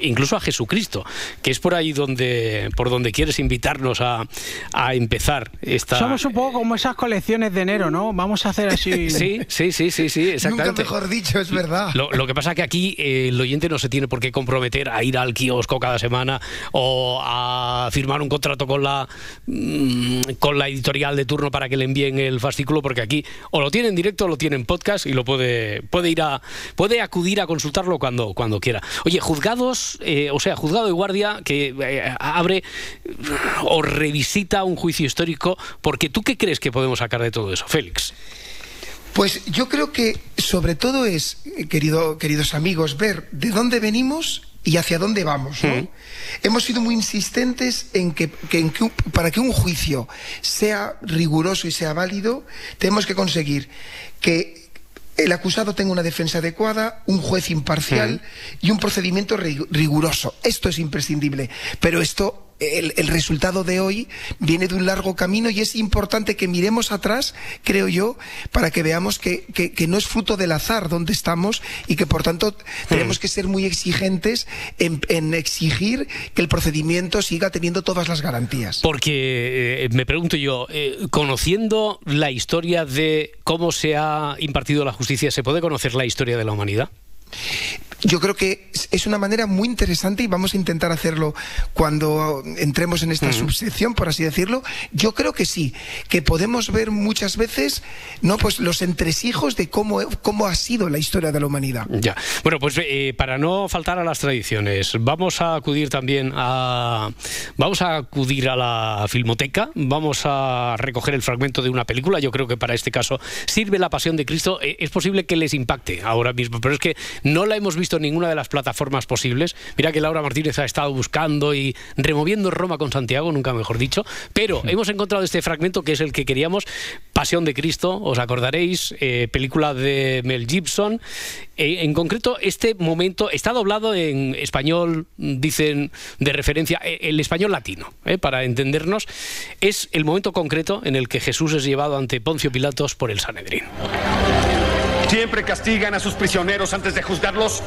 incluso a Jesucristo, que es por ahí donde, por donde quieres invitarnos a, a empezar esta... Somos un poco como esas colecciones de enero, ¿no? Vamos a hacer así. Sí, sí, sí, sí, sí, exactamente. Nunca mejor dicho, es verdad. Lo, lo que pasa es que aquí eh, el oyente no se tiene por qué comprometer a ir al kiosco cada semana o a firmar un contrato con la mm, con la editorial de turno para que le envíen el fascículo, porque aquí o lo tiene en directo o lo tiene en podcast y lo puede puede ir a puede acudir a consultarlo cuando cuando quiera. Oye, juzgados, eh, o sea, juzgado de guardia que eh, abre o revisita un juicio histórico, porque tú qué crees que podemos sacar de todo eso, Félix. Pues yo creo que sobre todo es, eh, querido, queridos amigos, ver de dónde venimos y hacia dónde vamos. ¿no? Hemos sido muy insistentes en que, que- en que un- para que un juicio sea riguroso y sea válido, tenemos que conseguir que el acusado tenga una defensa adecuada, un juez imparcial y un procedimiento rig- riguroso. Esto es imprescindible. Pero esto, el, el resultado de hoy viene de un largo camino y es importante que miremos atrás, creo yo, para que veamos que, que- que no es fruto del azar donde estamos y que por tanto tenemos que ser muy exigentes en, en exigir que el procedimiento siga teniendo todas las garantías. Porque eh, me pregunto yo, eh, conociendo la historia de cómo se ha impartido la justicia, ¿se puede conocer la historia de la humanidad? Yo creo que es- una manera muy interesante y vamos a intentar hacerlo cuando entremos en esta subsección, por así decirlo. Yo creo que sí, que podemos ver muchas veces no pues los entresijos de cómo, cómo ha sido la historia de la humanidad. Ya. Bueno, pues eh, para no faltar a las tradiciones, vamos a acudir también a vamos a acudir a la filmoteca, vamos a recoger el fragmento de una película. Yo creo que para este caso sirve la Pasión de Cristo. Eh, es posible que les impacte ahora mismo, pero es que no la hemos visto en ninguna de las plataformas posibles. Mira que Laura Martínez ha estado buscando y removiendo Roma con Santiago, nunca mejor dicho. Pero hemos encontrado este fragmento que es el que queríamos, Pasión de Cristo, os acordaréis, eh, película de Mel Gibson. Eh, en concreto, este momento está doblado en español, dicen de referencia, eh, el español latino, eh, para entendernos. Es el momento concreto en el que Jesús es llevado ante Poncio Pilatos por el Sanedrín. ¿Siempre castigan a sus prisioneros antes de juzgarlos?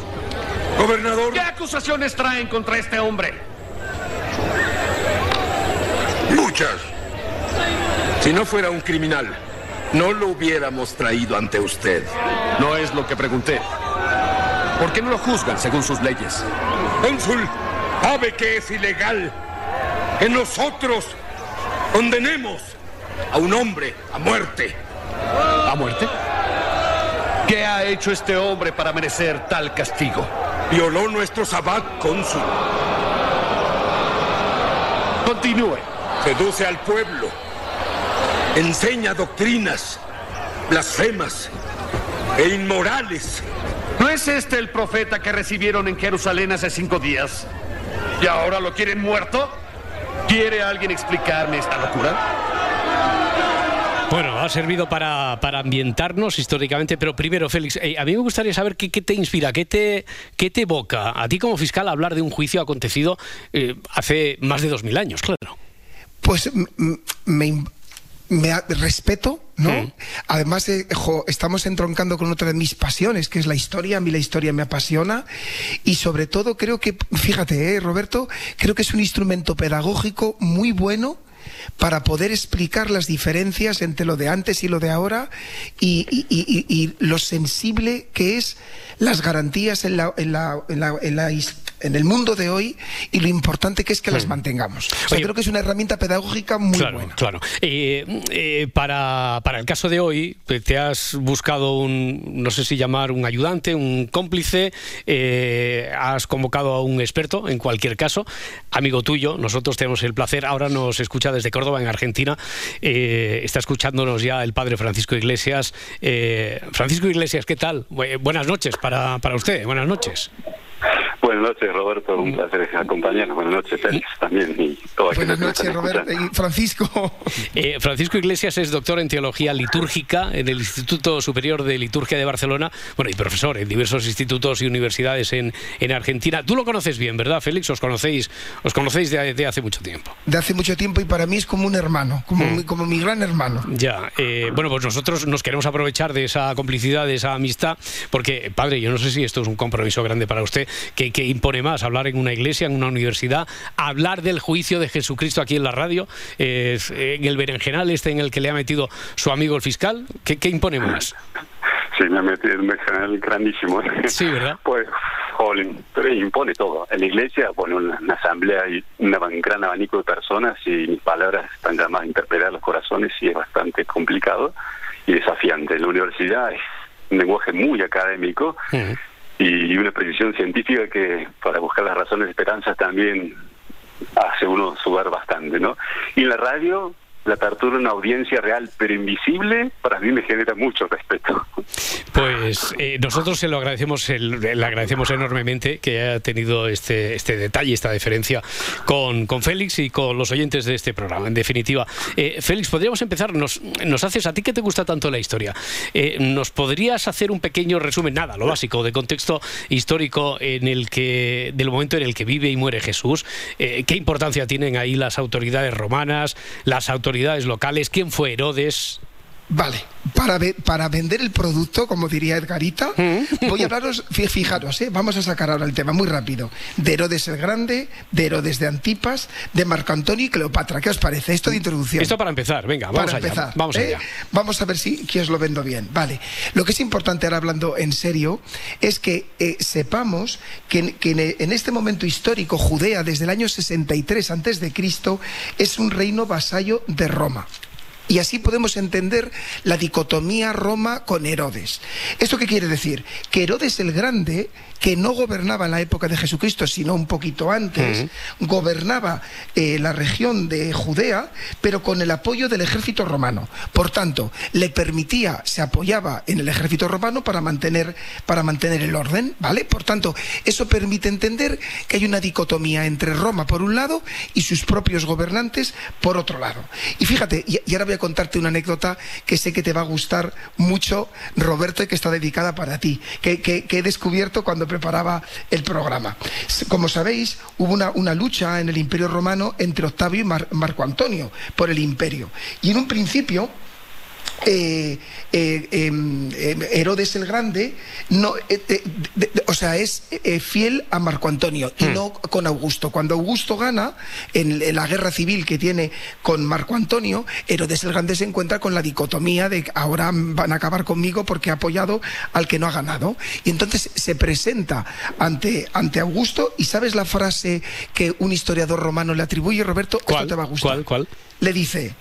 Gobernador. ¿Qué acusaciones traen contra este hombre? escuchar. Si no fuera un criminal, no lo hubiéramos traído ante usted. No es lo que pregunté. ¿Por qué no lo juzgan según sus leyes? Cónsul, sabe que es ilegal que nosotros condenemos a un hombre a muerte. ¿A muerte? ¿Qué ha hecho este hombre para merecer tal castigo? Violó nuestro sabbat, cónsul. Continúe. Seduce al pueblo. Enseña doctrinas blasfemas e inmorales. ¿No es este el profeta que recibieron en Jerusalén hace cinco días? ¿Y ahora lo quieren muerto? ¿Quiere alguien explicarme esta locura? Bueno, ha servido para, para ambientarnos históricamente, pero primero, Félix, eh, a mí me gustaría saber qué, qué te inspira, qué te, qué te evoca a ti como fiscal hablar de un juicio acontecido eh, hace más de dos mil años, claro. Pues me, me respeto, ¿no? Mm. Además, eh, jo, estamos entroncando con otra de mis pasiones, que es la historia. A mí la historia me apasiona. Y sobre todo creo que, fíjate, eh, Roberto, creo que es un instrumento pedagógico muy bueno para poder explicar las diferencias entre lo de antes y lo de ahora y, lo sensible que es las garantías en, la, en, la- en la- en el mundo de hoy y lo importante que es que las mantengamos. O sea, creo que es una herramienta pedagógica muy claro, buena. Claro. Eh, eh, para, para el caso de hoy, eh, te has buscado un, no sé si llamar un ayudante, un cómplice, eh, has convocado a un experto, en cualquier caso, amigo tuyo, nosotros tenemos el placer, ahora nos escucha desde Córdoba, en Argentina, está escuchándonos ya el padre Francisco Iglesias. Francisco Iglesias, ¿qué tal? Bu- buenas noches para, para usted, buenas noches. Buenas noches, Roberto. Un placer acompañarnos. Buenas noches, Félix, también. Y Buenas noches, Roberto y Francisco. Eh, Francisco Iglesias es doctor en teología litúrgica en el Instituto Superior de Liturgia de Barcelona, bueno, y profesor en diversos institutos y universidades en, en Argentina. Tú lo conoces bien, ¿verdad, Félix? Os conocéis, os conocéis de, de hace mucho tiempo. De hace mucho tiempo y para mí es como un hermano, como, Mm. mi, como mi gran hermano. Ya, eh, bueno, pues nosotros nos queremos aprovechar de esa complicidad, de esa amistad, porque, padre, yo no sé si esto es un compromiso grande para usted, que, que impone más hablar en una iglesia, en una universidad, hablar del juicio de Jesucristo aquí en la radio, eh, en el berenjenal este en el que le ha metido su amigo el fiscal, ¿qué, qué impone más? Sí, me ha metido en un canal grandísimo. Sí, ¿verdad? Pues, jolín, pero impone todo. En la iglesia pone una, una asamblea y un gran abanico de personas y mis palabras están llamadas a interpelar los corazones y es bastante complicado y desafiante. En la universidad es un lenguaje muy académico y una precisión científica que para buscar las razones de esperanza también hace uno sudar bastante, ¿no? Y en la radio, la apertura una audiencia real pero invisible, para mí me genera mucho respeto. Pues eh, nosotros se lo agradecemos, le agradecemos enormemente que haya tenido este, este detalle, esta deferencia con, con Félix y con los oyentes de este programa. En definitiva, Eh, Félix, podríamos empezar. Nos, nos haces a ti que te gusta tanto la historia. eh, ¿Nos podrías hacer un pequeño resumen, nada, lo básico, de contexto histórico en el que, del momento en el que vive y muere Jesús? ¿Qué importancia tienen ahí las autoridades romanas, las autoridades locales? ¿Quién fue Herodes? Vale, para, ve- para vender el producto, como diría Edgarita, voy a hablaros, fi- fijaros, ¿eh? vamos a sacar ahora el tema muy rápido, de Herodes el Grande, de Herodes de Antipas, de Marco Antonio y Cleopatra. ¿Qué os parece esto de introducción? Esto para empezar, venga, vamos para allá. empezar. vamos ¿eh? allá. Vamos a ver si que os lo vendo bien. Vale. Lo que es importante ahora hablando en serio es que eh, sepamos que, en- que en- en este momento histórico Judea desde el año 63 antes de Cristo es un reino vasallo de Roma. Y así podemos entender la dicotomía Roma con Herodes. ¿Esto qué quiere decir? Que Herodes el Grande, que no gobernaba en la época de Jesucristo, sino un poquito antes, gobernaba eh, la región de Judea, pero con el apoyo del ejército romano. Por tanto, le permitía, se apoyaba en el ejército romano para mantener, para mantener el orden, ¿vale? Por tanto, eso permite entender que hay una dicotomía entre Roma por un lado y sus propios gobernantes por otro lado. Y fíjate, y, y ahora voy a contarte una anécdota que sé que te va a gustar mucho, Roberto, y que está dedicada para ti, que, he descubierto cuando preparaba el programa. Como sabéis, hubo una, lucha en el Imperio Romano entre Octavio y Mar- Marco Antonio por el imperio. Y en un principio, eh, eh, em, em, Herodes el Grande no, eh, de- de- de- o sea, es fiel a Marco Antonio y no con Augusto. Cuando Augusto gana en, en la guerra civil que tiene con Marco Antonio, Herodes el Grande se encuentra con la dicotomía de que ahora van a acabar conmigo porque ha apoyado al que no ha ganado. Y entonces se presenta ante, ante Augusto y ¿sabes la frase que un historiador romano le atribuye, Roberto? Esto te va a gustar. ¿Cuál? ¿Cuál? Le dice,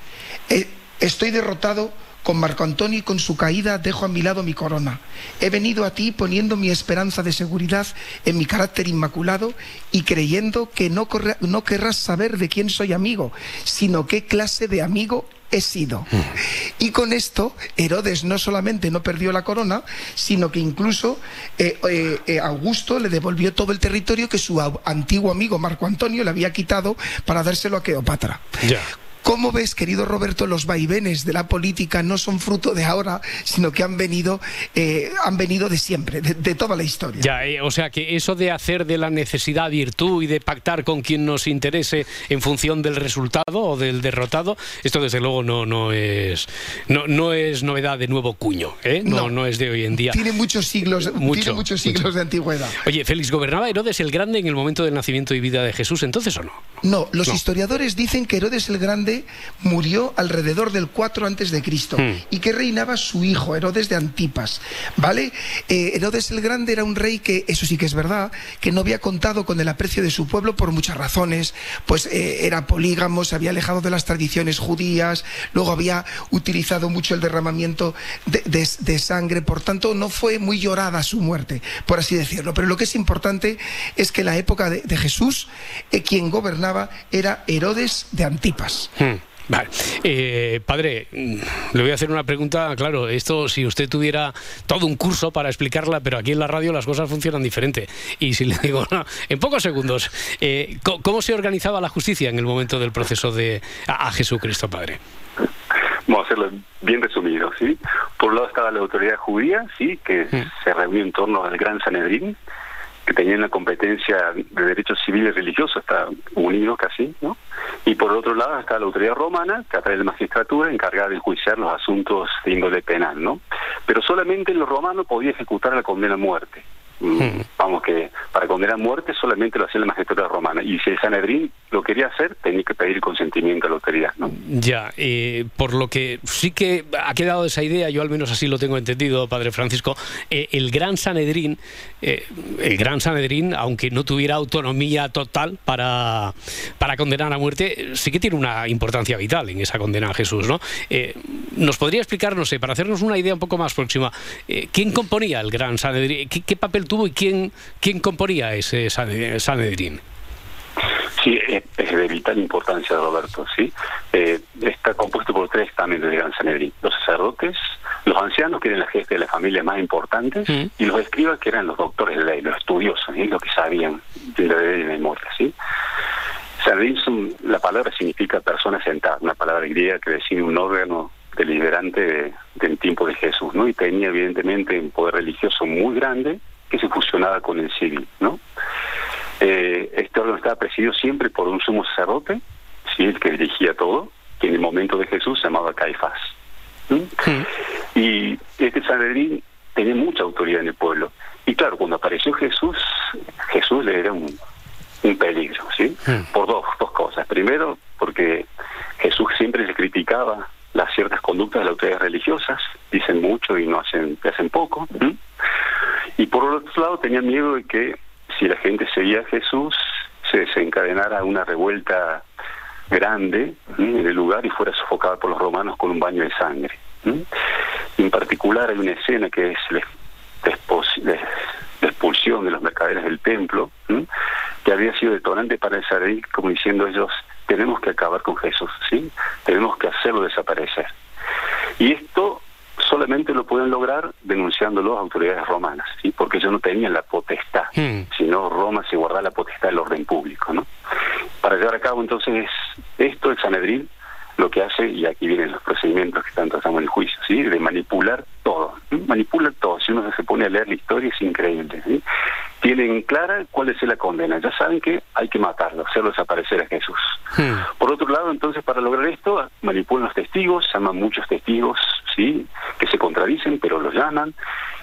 "Eh, estoy derrotado con Marco Antonio y con su caída dejo a mi lado mi corona. He venido a ti poniendo mi esperanza de seguridad en mi carácter inmaculado y creyendo que no, corre- no querrás saber de quién soy amigo, sino qué clase de amigo he sido. Y con esto, Herodes no solamente no perdió la corona, sino que incluso eh, eh, eh, Augusto le devolvió todo el territorio que su antiguo amigo Marco Antonio le había quitado para dárselo a Cleopatra. ¿Cómo ves, querido Roberto, los vaivenes de la política no son fruto de ahora, sino que han venido, eh, han venido de siempre, de, de toda la historia? Ya, eh, o sea que eso de hacer de la necesidad virtud y de pactar con quien nos interese en función del resultado o del derrotado, esto desde luego no, no es no, no es novedad de nuevo cuño, ¿eh? no, No. no es de hoy en día. Tiene muchos siglos, Mucho, tiene muchos siglos de antigüedad. Oye, Félix, ¿gobernaba Herodes el Grande en el momento del nacimiento y vida de Jesús entonces o no? No, los historiadores dicen que Herodes el Grande murió alrededor del 4 antes de Cristo Hmm. y que reinaba su hijo, Herodes de Antipas, ¿vale? Eh, Herodes el Grande era un rey que, eso sí que es verdad, que no había contado con el aprecio de su pueblo por muchas razones, pues eh, era polígamo, se había alejado de las tradiciones judías, luego había utilizado mucho el derramamiento de, de- de sangre, por tanto no fue muy llorada su muerte, por así decirlo. Pero lo que es importante es que la época de, de Jesús, eh, quien gobernaba era Herodes de Antipas. Hmm, Vale. Eh, padre, mm, le voy a hacer una pregunta. Claro, esto si usted tuviera todo un curso para explicarla, pero aquí en la radio las cosas funcionan diferente. Y si le digo, no, en pocos segundos, eh, ¿cómo se organizaba la justicia en el momento del proceso de a, a Jesucristo, padre? Vamos a hacerlo bien resumido, ¿sí? Por un lado estaba la autoridad judía, ¿sí? Que se reunió en torno al Gran Sanedrín, que tenían la competencia de derechos civiles y religiosos, estaban unidos casi, ¿no? Y por otro lado está la autoridad romana, que a través de la magistratura encargada de enjuiciar los asuntos de índole penal, ¿no? Pero solamente los romanos podía ejecutar la condena a muerte. Mm, Vamos que para condenar a muerte solamente lo hacía la magistratura romana. Y si el Sanedrín lo quería hacer, tenía que pedir consentimiento a la ¿no? Ya, eh, por lo que sí que ha quedado esa idea, yo al menos así lo tengo entendido, Padre Francisco, eh, el Gran Sanedrín, eh, el Gran Sanedrín, aunque no tuviera autonomía total para, para condenar a muerte, sí que tiene una importancia vital en esa condena a Jesús, ¿no? Eh, ¿Nos podría explicar, no sé, para hacernos una idea un poco más próxima, eh, quién componía el Gran Sanedrín? ¿Qué, qué papel tuvo y quién, quién componía ese Sane- Sanedrín? Sí, es, es de vital importancia, Roberto, ¿sí? Eh, está compuesto por tres estamentos de Gran Sanedrín. Los sacerdotes, los ancianos, que eran la jefe de la familia más importantes, y los escribas, que eran los doctores de ley, los estudiosos, ¿sí? los que sabían de la ley de memoria, ¿sí? Sanedrín, la palabra significa persona sentada, una palabra griega que define un órgano deliberante de- del tiempo de Jesús, ¿no? Y tenía evidentemente un poder religioso muy grande que se fusionaba con el civil, ¿no? Eh, este órgano estaba presidido siempre por un sumo sacerdote, ¿sí? el que dirigía todo, que en el momento de Jesús se llamaba Caifás. ¿sí? Y este Sanedrín tenía mucha autoridad en el pueblo. Y claro, cuando apareció Jesús, Jesús le era un, un peligro, ¿sí? Por dos, dos cosas. Primero, porque Jesús siempre le criticaba las ciertas conductas de las autoridades religiosas, dicen mucho y no hacen, hacen poco. Y por otro lado, tenía miedo de que si la gente seguía a Jesús, se desencadenara una revuelta grande en el lugar y fuera sofocada por los romanos con un baño de sangre. En particular hay una escena que es la expulsión de los mercaderes del templo, que había sido detonante para el Sanedrín, como diciendo ellos, tenemos que acabar con Jesús, tenemos que hacerlo desaparecer. Y esto solamente lo pueden lograr denunciándolo a autoridades romanas, ¿sí? porque ellos no tenían la potestad, sino Roma se guardaba la potestad del orden público. ¿no? Para llevar a cabo entonces esto, el Sanedrín lo que hace, y aquí vienen los procedimientos que están tratando en el juicio, ¿sí? de manipular todo, ¿sí? manipular todo, si uno se pone a leer la historia es increíble. ¿sí? Tienen clara cuál es la condena, ya saben que hay que matarlo, hacerlo desaparecer a Jesús. Por otro lado, entonces, para lograr esto, manipulan los testigos, llaman muchos testigos, ¿sí? que se contradicen, pero los llaman,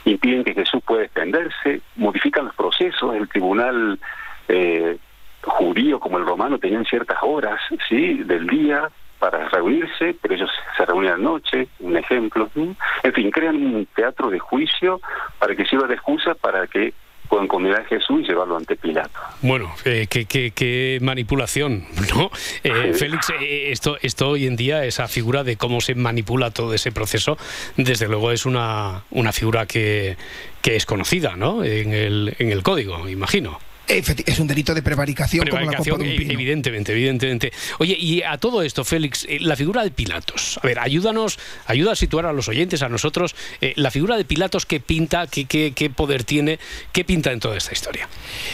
impiden que Jesús pueda defenderse, modifican los procesos, el tribunal eh, judío como el romano tenían ciertas horas ¿sí? del día para reunirse, pero ellos se reunían anoche, un ejemplo. En fin, crean un teatro de juicio para que sirva de excusa para que puedan condenar a Jesús y llevarlo ante Pilato. Bueno, eh, qué, qué- qué manipulación, ¿no? Eh, Félix, eh, esto, esto hoy en día, esa figura de cómo se manipula todo ese proceso, desde luego es una, una figura que, que es conocida, ¿no? En el, en el código, imagino. Es un delito de prevaricación, como la copa de un e- pino. evidentemente, evidentemente. Oye, y a todo esto, Félix, eh, la figura de Pilatos. A ver, ayúdanos, ayuda a situar a los oyentes, a nosotros, eh, la figura de Pilatos, ¿qué pinta, qué, qué, qué poder tiene, qué pinta en toda esta historia?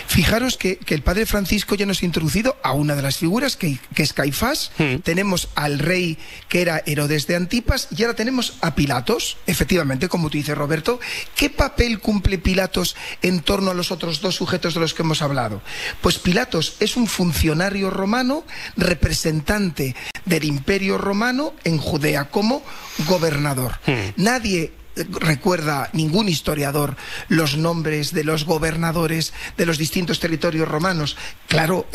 Fijaros que, que el padre Francisco ya nos ha introducido a una de las figuras que, que es Caifás. Tenemos al rey que era Herodes de Antipas y ahora tenemos a Pilatos. Efectivamente, como tú dices, Roberto, ¿qué papel cumple Pilatos en torno a los otros dos sujetos de los que hemos hablado? Pues Pilatos es un funcionario romano representante del imperio romano en Judea como gobernador. Nadie eh, recuerda ningún historiador los nombres de los gobernadores de los distintos territorios romanos. Claro,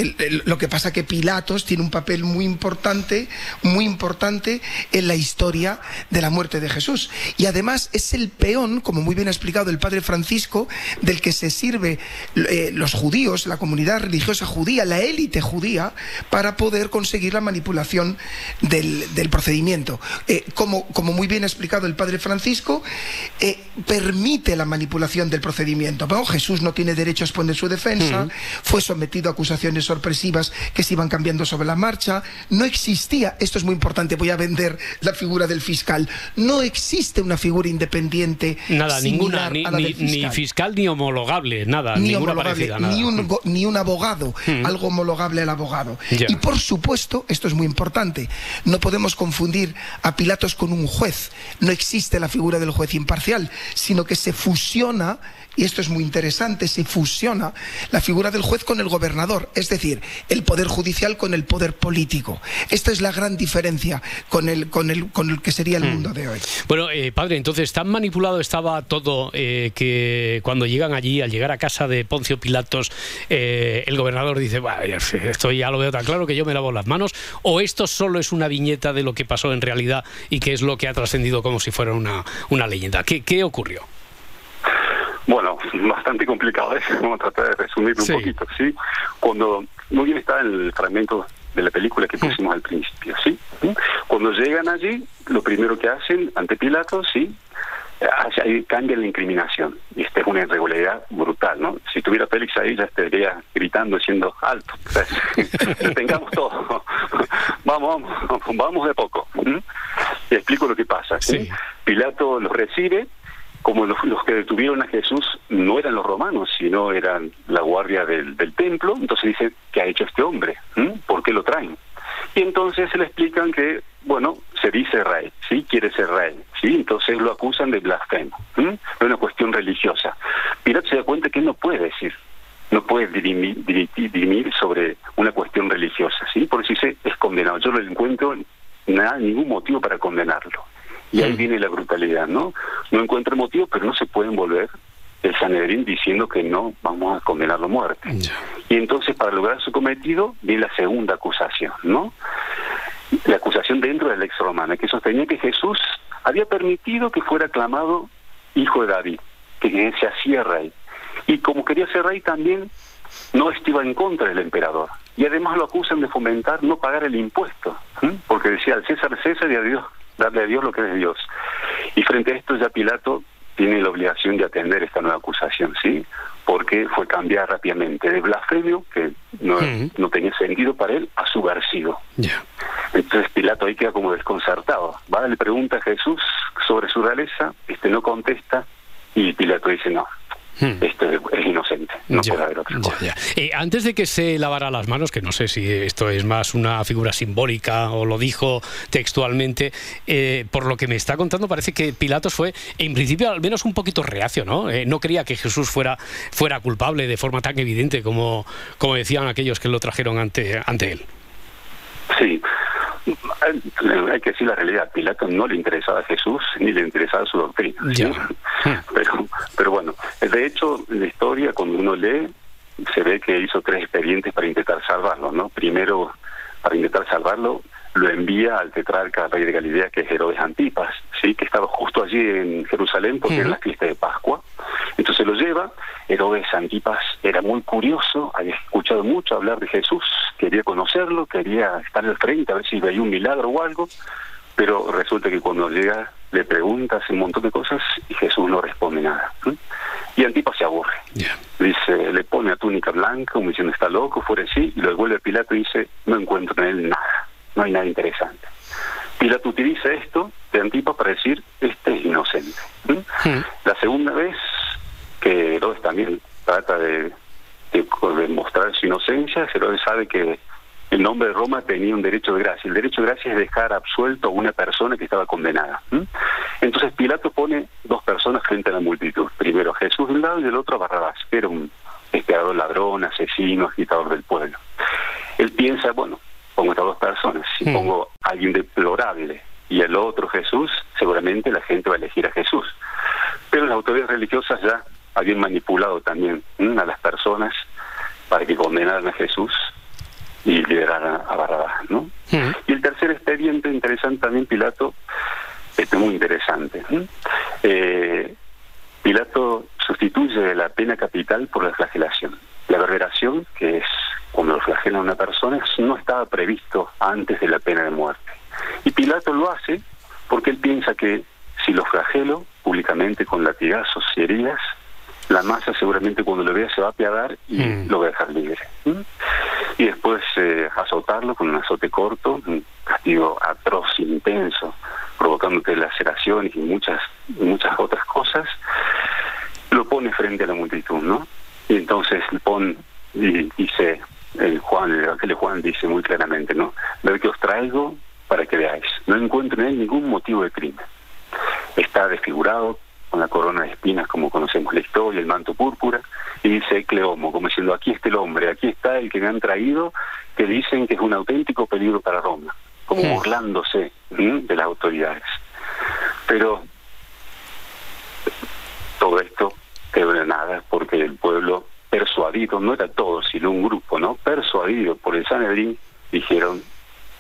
lo que pasa que Pilatos tiene un papel muy importante, muy importante en la historia de la muerte de Jesús. Y además es el peón, como muy bien ha explicado el padre Francisco, del que se sirve eh, los judíos, la comunidad religiosa judía, la élite judía, para poder conseguir la manipulación del, del procedimiento. Eh, como, como muy bien ha explicado el padre Francisco, eh, permite la manipulación del procedimiento. Bueno, Jesús no tiene derecho a exponer su defensa, fue sometido a acusaciones sorpresivas que se iban cambiando sobre la marcha, no existía, esto es muy importante, voy a vender la figura del fiscal, no existe una figura independiente Nada, ninguna, ni, a la ni- del ni fiscal ni homologable, nada, ni ninguna homologable, parecida, nada. ni un, go- ni un abogado, Mm. algo homologable al abogado. Y por supuesto, esto es muy importante, no podemos confundir a Pilatos con un juez. No existe la figura del juez imparcial, sino que se fusiona, y esto es muy interesante, se fusiona la figura del juez con el gobernador, es decir, el poder judicial con el poder político. Esta es la gran diferencia con el, con el, con el que sería el Mm. mundo de hoy. Bueno, eh, padre, entonces tan manipulado estaba todo eh, que cuando llegan allí, al llegar a casa de Poncio Pilatos, eh, el gobernador dice, "Bah, ya sé, esto ya lo veo tan claro que yo me lavo las manos, o esto solo es una viñeta de lo que pasó en realidad y que es lo que ha trascendido como si fuera una, una leyenda. ¿Qué, qué ocurrió? Bueno, bastante complicado, ¿eh? vamos a tratar de resumirlo Sí. un poquito, ¿sí? Cuando, muy bien está el fragmento de la película que pusimos al principio, ¿sí? Cuando llegan allí, lo primero que hacen ante Pilatos, ¿sí? Ahí cambia la incriminación. Y esta es una irregularidad brutal, ¿no? Si tuviera Félix ahí, ya estaría gritando, diciendo alto. O sea, detengamos todo. vamos, vamos, vamos de poco. ¿m? Y explico lo que pasa. ¿sí? Pilato los recibe, como los, los que detuvieron a Jesús no eran los romanos, sino eran la guardia del, templo, entonces dice, ¿qué ha hecho este hombre? ¿Mm? ¿Por qué lo traen? Y entonces se le explican que, bueno, se dice rey, ¿sí? Quiere ser rey, ¿sí? Entonces lo acusan de blasfemo, ¿m? Es una cuestión religiosa. Pilato se da cuenta que él no puede decir, no puede dirimir, diri- dirimir sobre una cuestión religiosa, ¿sí? Por eso dice, es condenado. Yo no le encuentro nada, ningún motivo para condenarlo. Y ahí viene la brutalidad, ¿no? No encuentra motivo, pero no se puede envolver el Sanedrín diciendo que no vamos a condenarlo a muerte. Y entonces, para lograr su cometido, viene la segunda acusación, ¿no? La acusación dentro de la ex romana, que sostenía que Jesús había permitido que fuera aclamado hijo de David, que se hacía rey. Y como quería ser rey también, no estuvo en contra del emperador. Y además lo acusan de fomentar no pagar el impuesto, porque decía al César César y a Dios, darle a Dios lo que es de Dios. Y frente a esto ya Pilato tiene la obligación de atender esta nueva acusación, ¿sí? Porque fue cambiar rápidamente de blasfemio, que no, no tenía sentido para él, a subversivo. Entonces Pilato ahí queda como desconcertado. Va, le pregunta a Jesús sobre su realeza, este no contesta, y Pilato dice, no, este es inocente, no puede haber otra cosa. Ya. Eh, antes de que se lavara las manos, que no sé si esto es más una figura simbólica o lo dijo textualmente, eh, por lo que me está contando parece que Pilatos fue, en principio, al menos un poquito reacio, ¿no? Eh, no creía que Jesús fuera, fuera culpable de forma tan evidente como, como decían aquellos que lo trajeron ante, ante él. Sí, Hay que decir la realidad, Pilato no le interesaba a Jesús ni le interesaba su doctrina. ¿sí? Pero, pero bueno, de hecho, en la historia, cuando uno lee, se ve que hizo tres expedientes para intentar salvarlo, ¿no? Primero, para intentar salvarlo, lo envía al tetrarca rey de Galilea, que es Herodes Antipas, sí, que estaba justo allí en Jerusalén porque era la fiesta de Pascua. Entonces lo lleva. Herodes Antipas era muy curioso, había escuchado mucho hablar de Jesús, quería conocerlo, quería estar al frente a ver si veía un milagro o algo, pero resulta que cuando llega le pregunta, hace un montón de cosas y Jesús no responde nada. ¿sí? Y Antipas se aburre. Dice, le pone a túnica blanca, como diciendo está loco, fuera de sí, y lo devuelve a Pilato y dice, no encuentro en él nada, no hay nada interesante. Pilato utiliza esto de Antipas para decir, este es inocente. ¿sí? La segunda vez que Herodes también trata de, de, de mostrar su inocencia, Herodes sabe que el nombre de Roma tenía un derecho de gracia. El derecho de gracia es dejar absuelto a una persona que estaba condenada. Entonces Pilato pone dos personas frente a la multitud. Primero a Jesús de un lado y del otro a Barrabás, que era un espiador ladrón, asesino, agitador del pueblo. Él piensa, bueno, pongo estas dos personas, si pongo a alguien deplorable y el otro Jesús, seguramente la gente va a elegir a Jesús. Pero las autoridades religiosas ya habían manipulado también ¿m? a las personas para que condenaran a Jesús y liberaran a Barrabás, ¿no? Y el tercer expediente interesante también, Pilato, este muy interesante. ¿eh? Eh, Pilato sustituye la pena capital por la flagelación. La verberación, que es a una persona, no estaba previsto antes de la pena de muerte. Y Pilato lo hace porque él piensa que si lo flagelo públicamente con latigazos y heridas, la masa seguramente cuando lo vea se va a apiadar y Mm. lo va a dejar libre. Y después eh, azotarlo con un azote corto, un castigo atroz, intenso, provocándote laceraciones y muchas, muchas otras cosas, lo pone frente a la multitud, ¿no? Y entonces pon, y dice, el Juan, el Evangelio de Juan dice muy claramente, ¿no? Ver que os traigo para que veáis. No encuentro en él ningún motivo de crimen. Está desfigurado con la corona de espinas como conocemos la historia, el manto púrpura, y dice Cleomo, como diciendo, aquí está el hombre, aquí está el que me han traído, que dicen que es un auténtico peligro para Roma, como Sí. burlándose de las autoridades. Pero todo esto de nada porque el pueblo persuadido, no era todo, sino un grupo, ¿no? Persuadido por el Sanedrín, dijeron,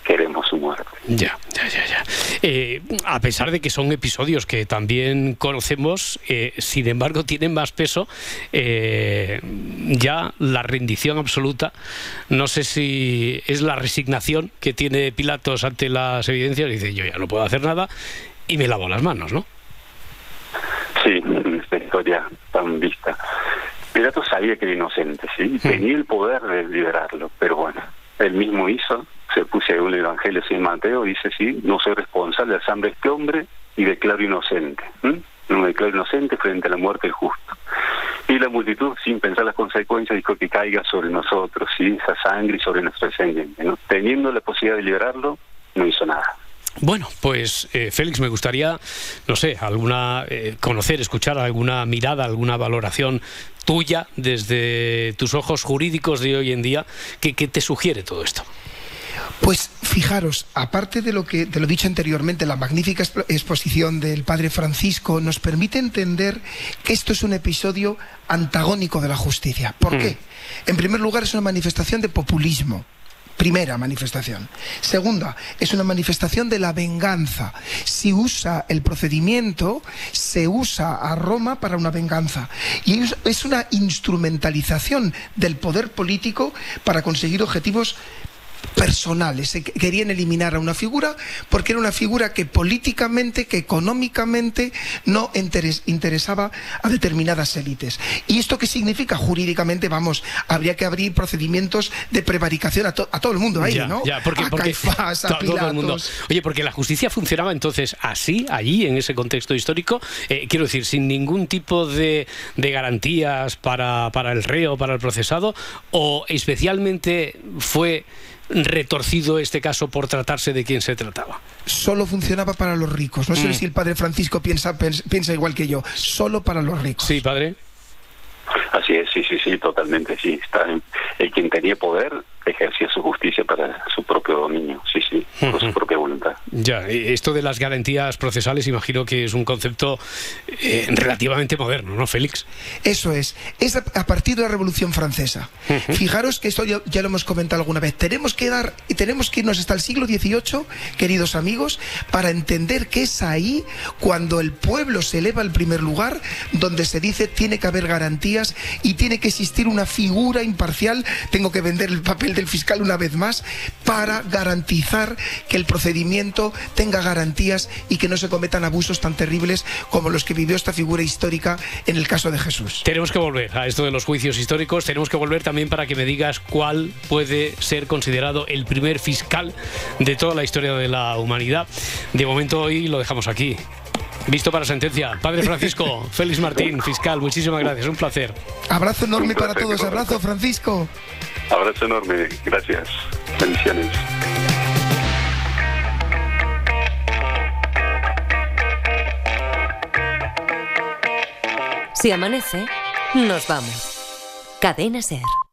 queremos su muerte. Ya, ya, ya, ya. Eh, a pesar de que son episodios que también conocemos, eh, sin embargo tienen más peso eh, ya la rendición absoluta. No sé si es la resignación que tiene Pilatos ante las evidencias. Dice, yo ya no puedo hacer nada y me lavo las manos, ¿no? Sí, esta historia tan vista. Pilato sabía que era inocente, ¿sí? Tenía el poder de liberarlo, pero bueno, él mismo hizo, se puso en un evangelio sin Mateo, dice, sí, no soy responsable de la sangre de este hombre y declaro inocente. ¿m? No me declaro inocente frente a la muerte del justo. Y la multitud, sin pensar las consecuencias, dijo que caiga sobre nosotros, ¿sí? esa sangre y sobre nuestro descendiente. ¿no? Teniendo la posibilidad de liberarlo, no hizo nada. Bueno, pues eh, Félix, me gustaría, no sé, alguna eh, conocer, escuchar alguna mirada, alguna valoración tuya desde tus ojos jurídicos de hoy en día, que, que te sugiere todo esto. Pues fijaros, aparte de lo que de lo dicho anteriormente, la magnífica expo- exposición del padre Francisco nos permite entender que esto es un episodio antagónico de la justicia. ¿Por qué? En primer lugar, es una manifestación de populismo. Primera manifestación. Segunda, es una manifestación de la venganza. Si usa el procedimiento, se usa a Roma para una venganza. Y es- una instrumentalización del poder político para conseguir objetivos personales. Se que- querían eliminar a una figura porque era una figura que políticamente, que económicamente no interes- interesaba a determinadas élites. ¿Y esto qué significa jurídicamente? Vamos, habría que abrir procedimientos de prevaricación a, to- a todo el mundo ahí, ya, ¿no? ya, porque, a porque Caifás, a to- todo el mundo. Oye, porque la justicia funcionaba entonces así, allí, en ese contexto histórico, eh, quiero decir, sin ningún tipo de, de garantías para, para el reo, para el procesado, o especialmente fue retorcido este caso por tratarse de quien se trataba. Solo funcionaba para los ricos. No sé Mm. si el padre Francisco piensa, piensa igual que yo. Solo para los ricos. Sí, padre. Así es, sí, sí, sí, totalmente, sí. Está en- el quien tenía poder ejercía su justicia para su propio dominio, sí, sí, por su propia voluntad. Ya, eh, esto de las garantías procesales imagino que es un concepto eh, relativamente moderno, ¿no, Félix? Eso es, es a, partir de la Revolución Francesa. Fijaros que esto ya, ya lo hemos comentado alguna vez. Tenemos que dar, y tenemos que irnos hasta el siglo XVIII, queridos amigos, para entender que es ahí cuando el pueblo se eleva al primer lugar, donde se dice tiene que haber garantías y tiene que existir una figura imparcial. Tengo que vender el papel del fiscal una vez más para garantizar que el procedimiento tenga garantías y que no se cometan abusos tan terribles como los que vivió esta figura histórica en el caso de Jesús. Tenemos que volver a esto de los juicios históricos, tenemos que volver también para que me digas cuál puede ser considerado el primer fiscal de toda la historia de la humanidad. De momento hoy lo dejamos aquí. Visto para sentencia. Padre Francisco, Félix Martín, fiscal, muchísimas gracias, un placer. Abrazo enorme para todos, abrazo Francisco. Abrazo enorme, gracias. Bendiciones. Si amanece, nos vamos. Cadena Ser.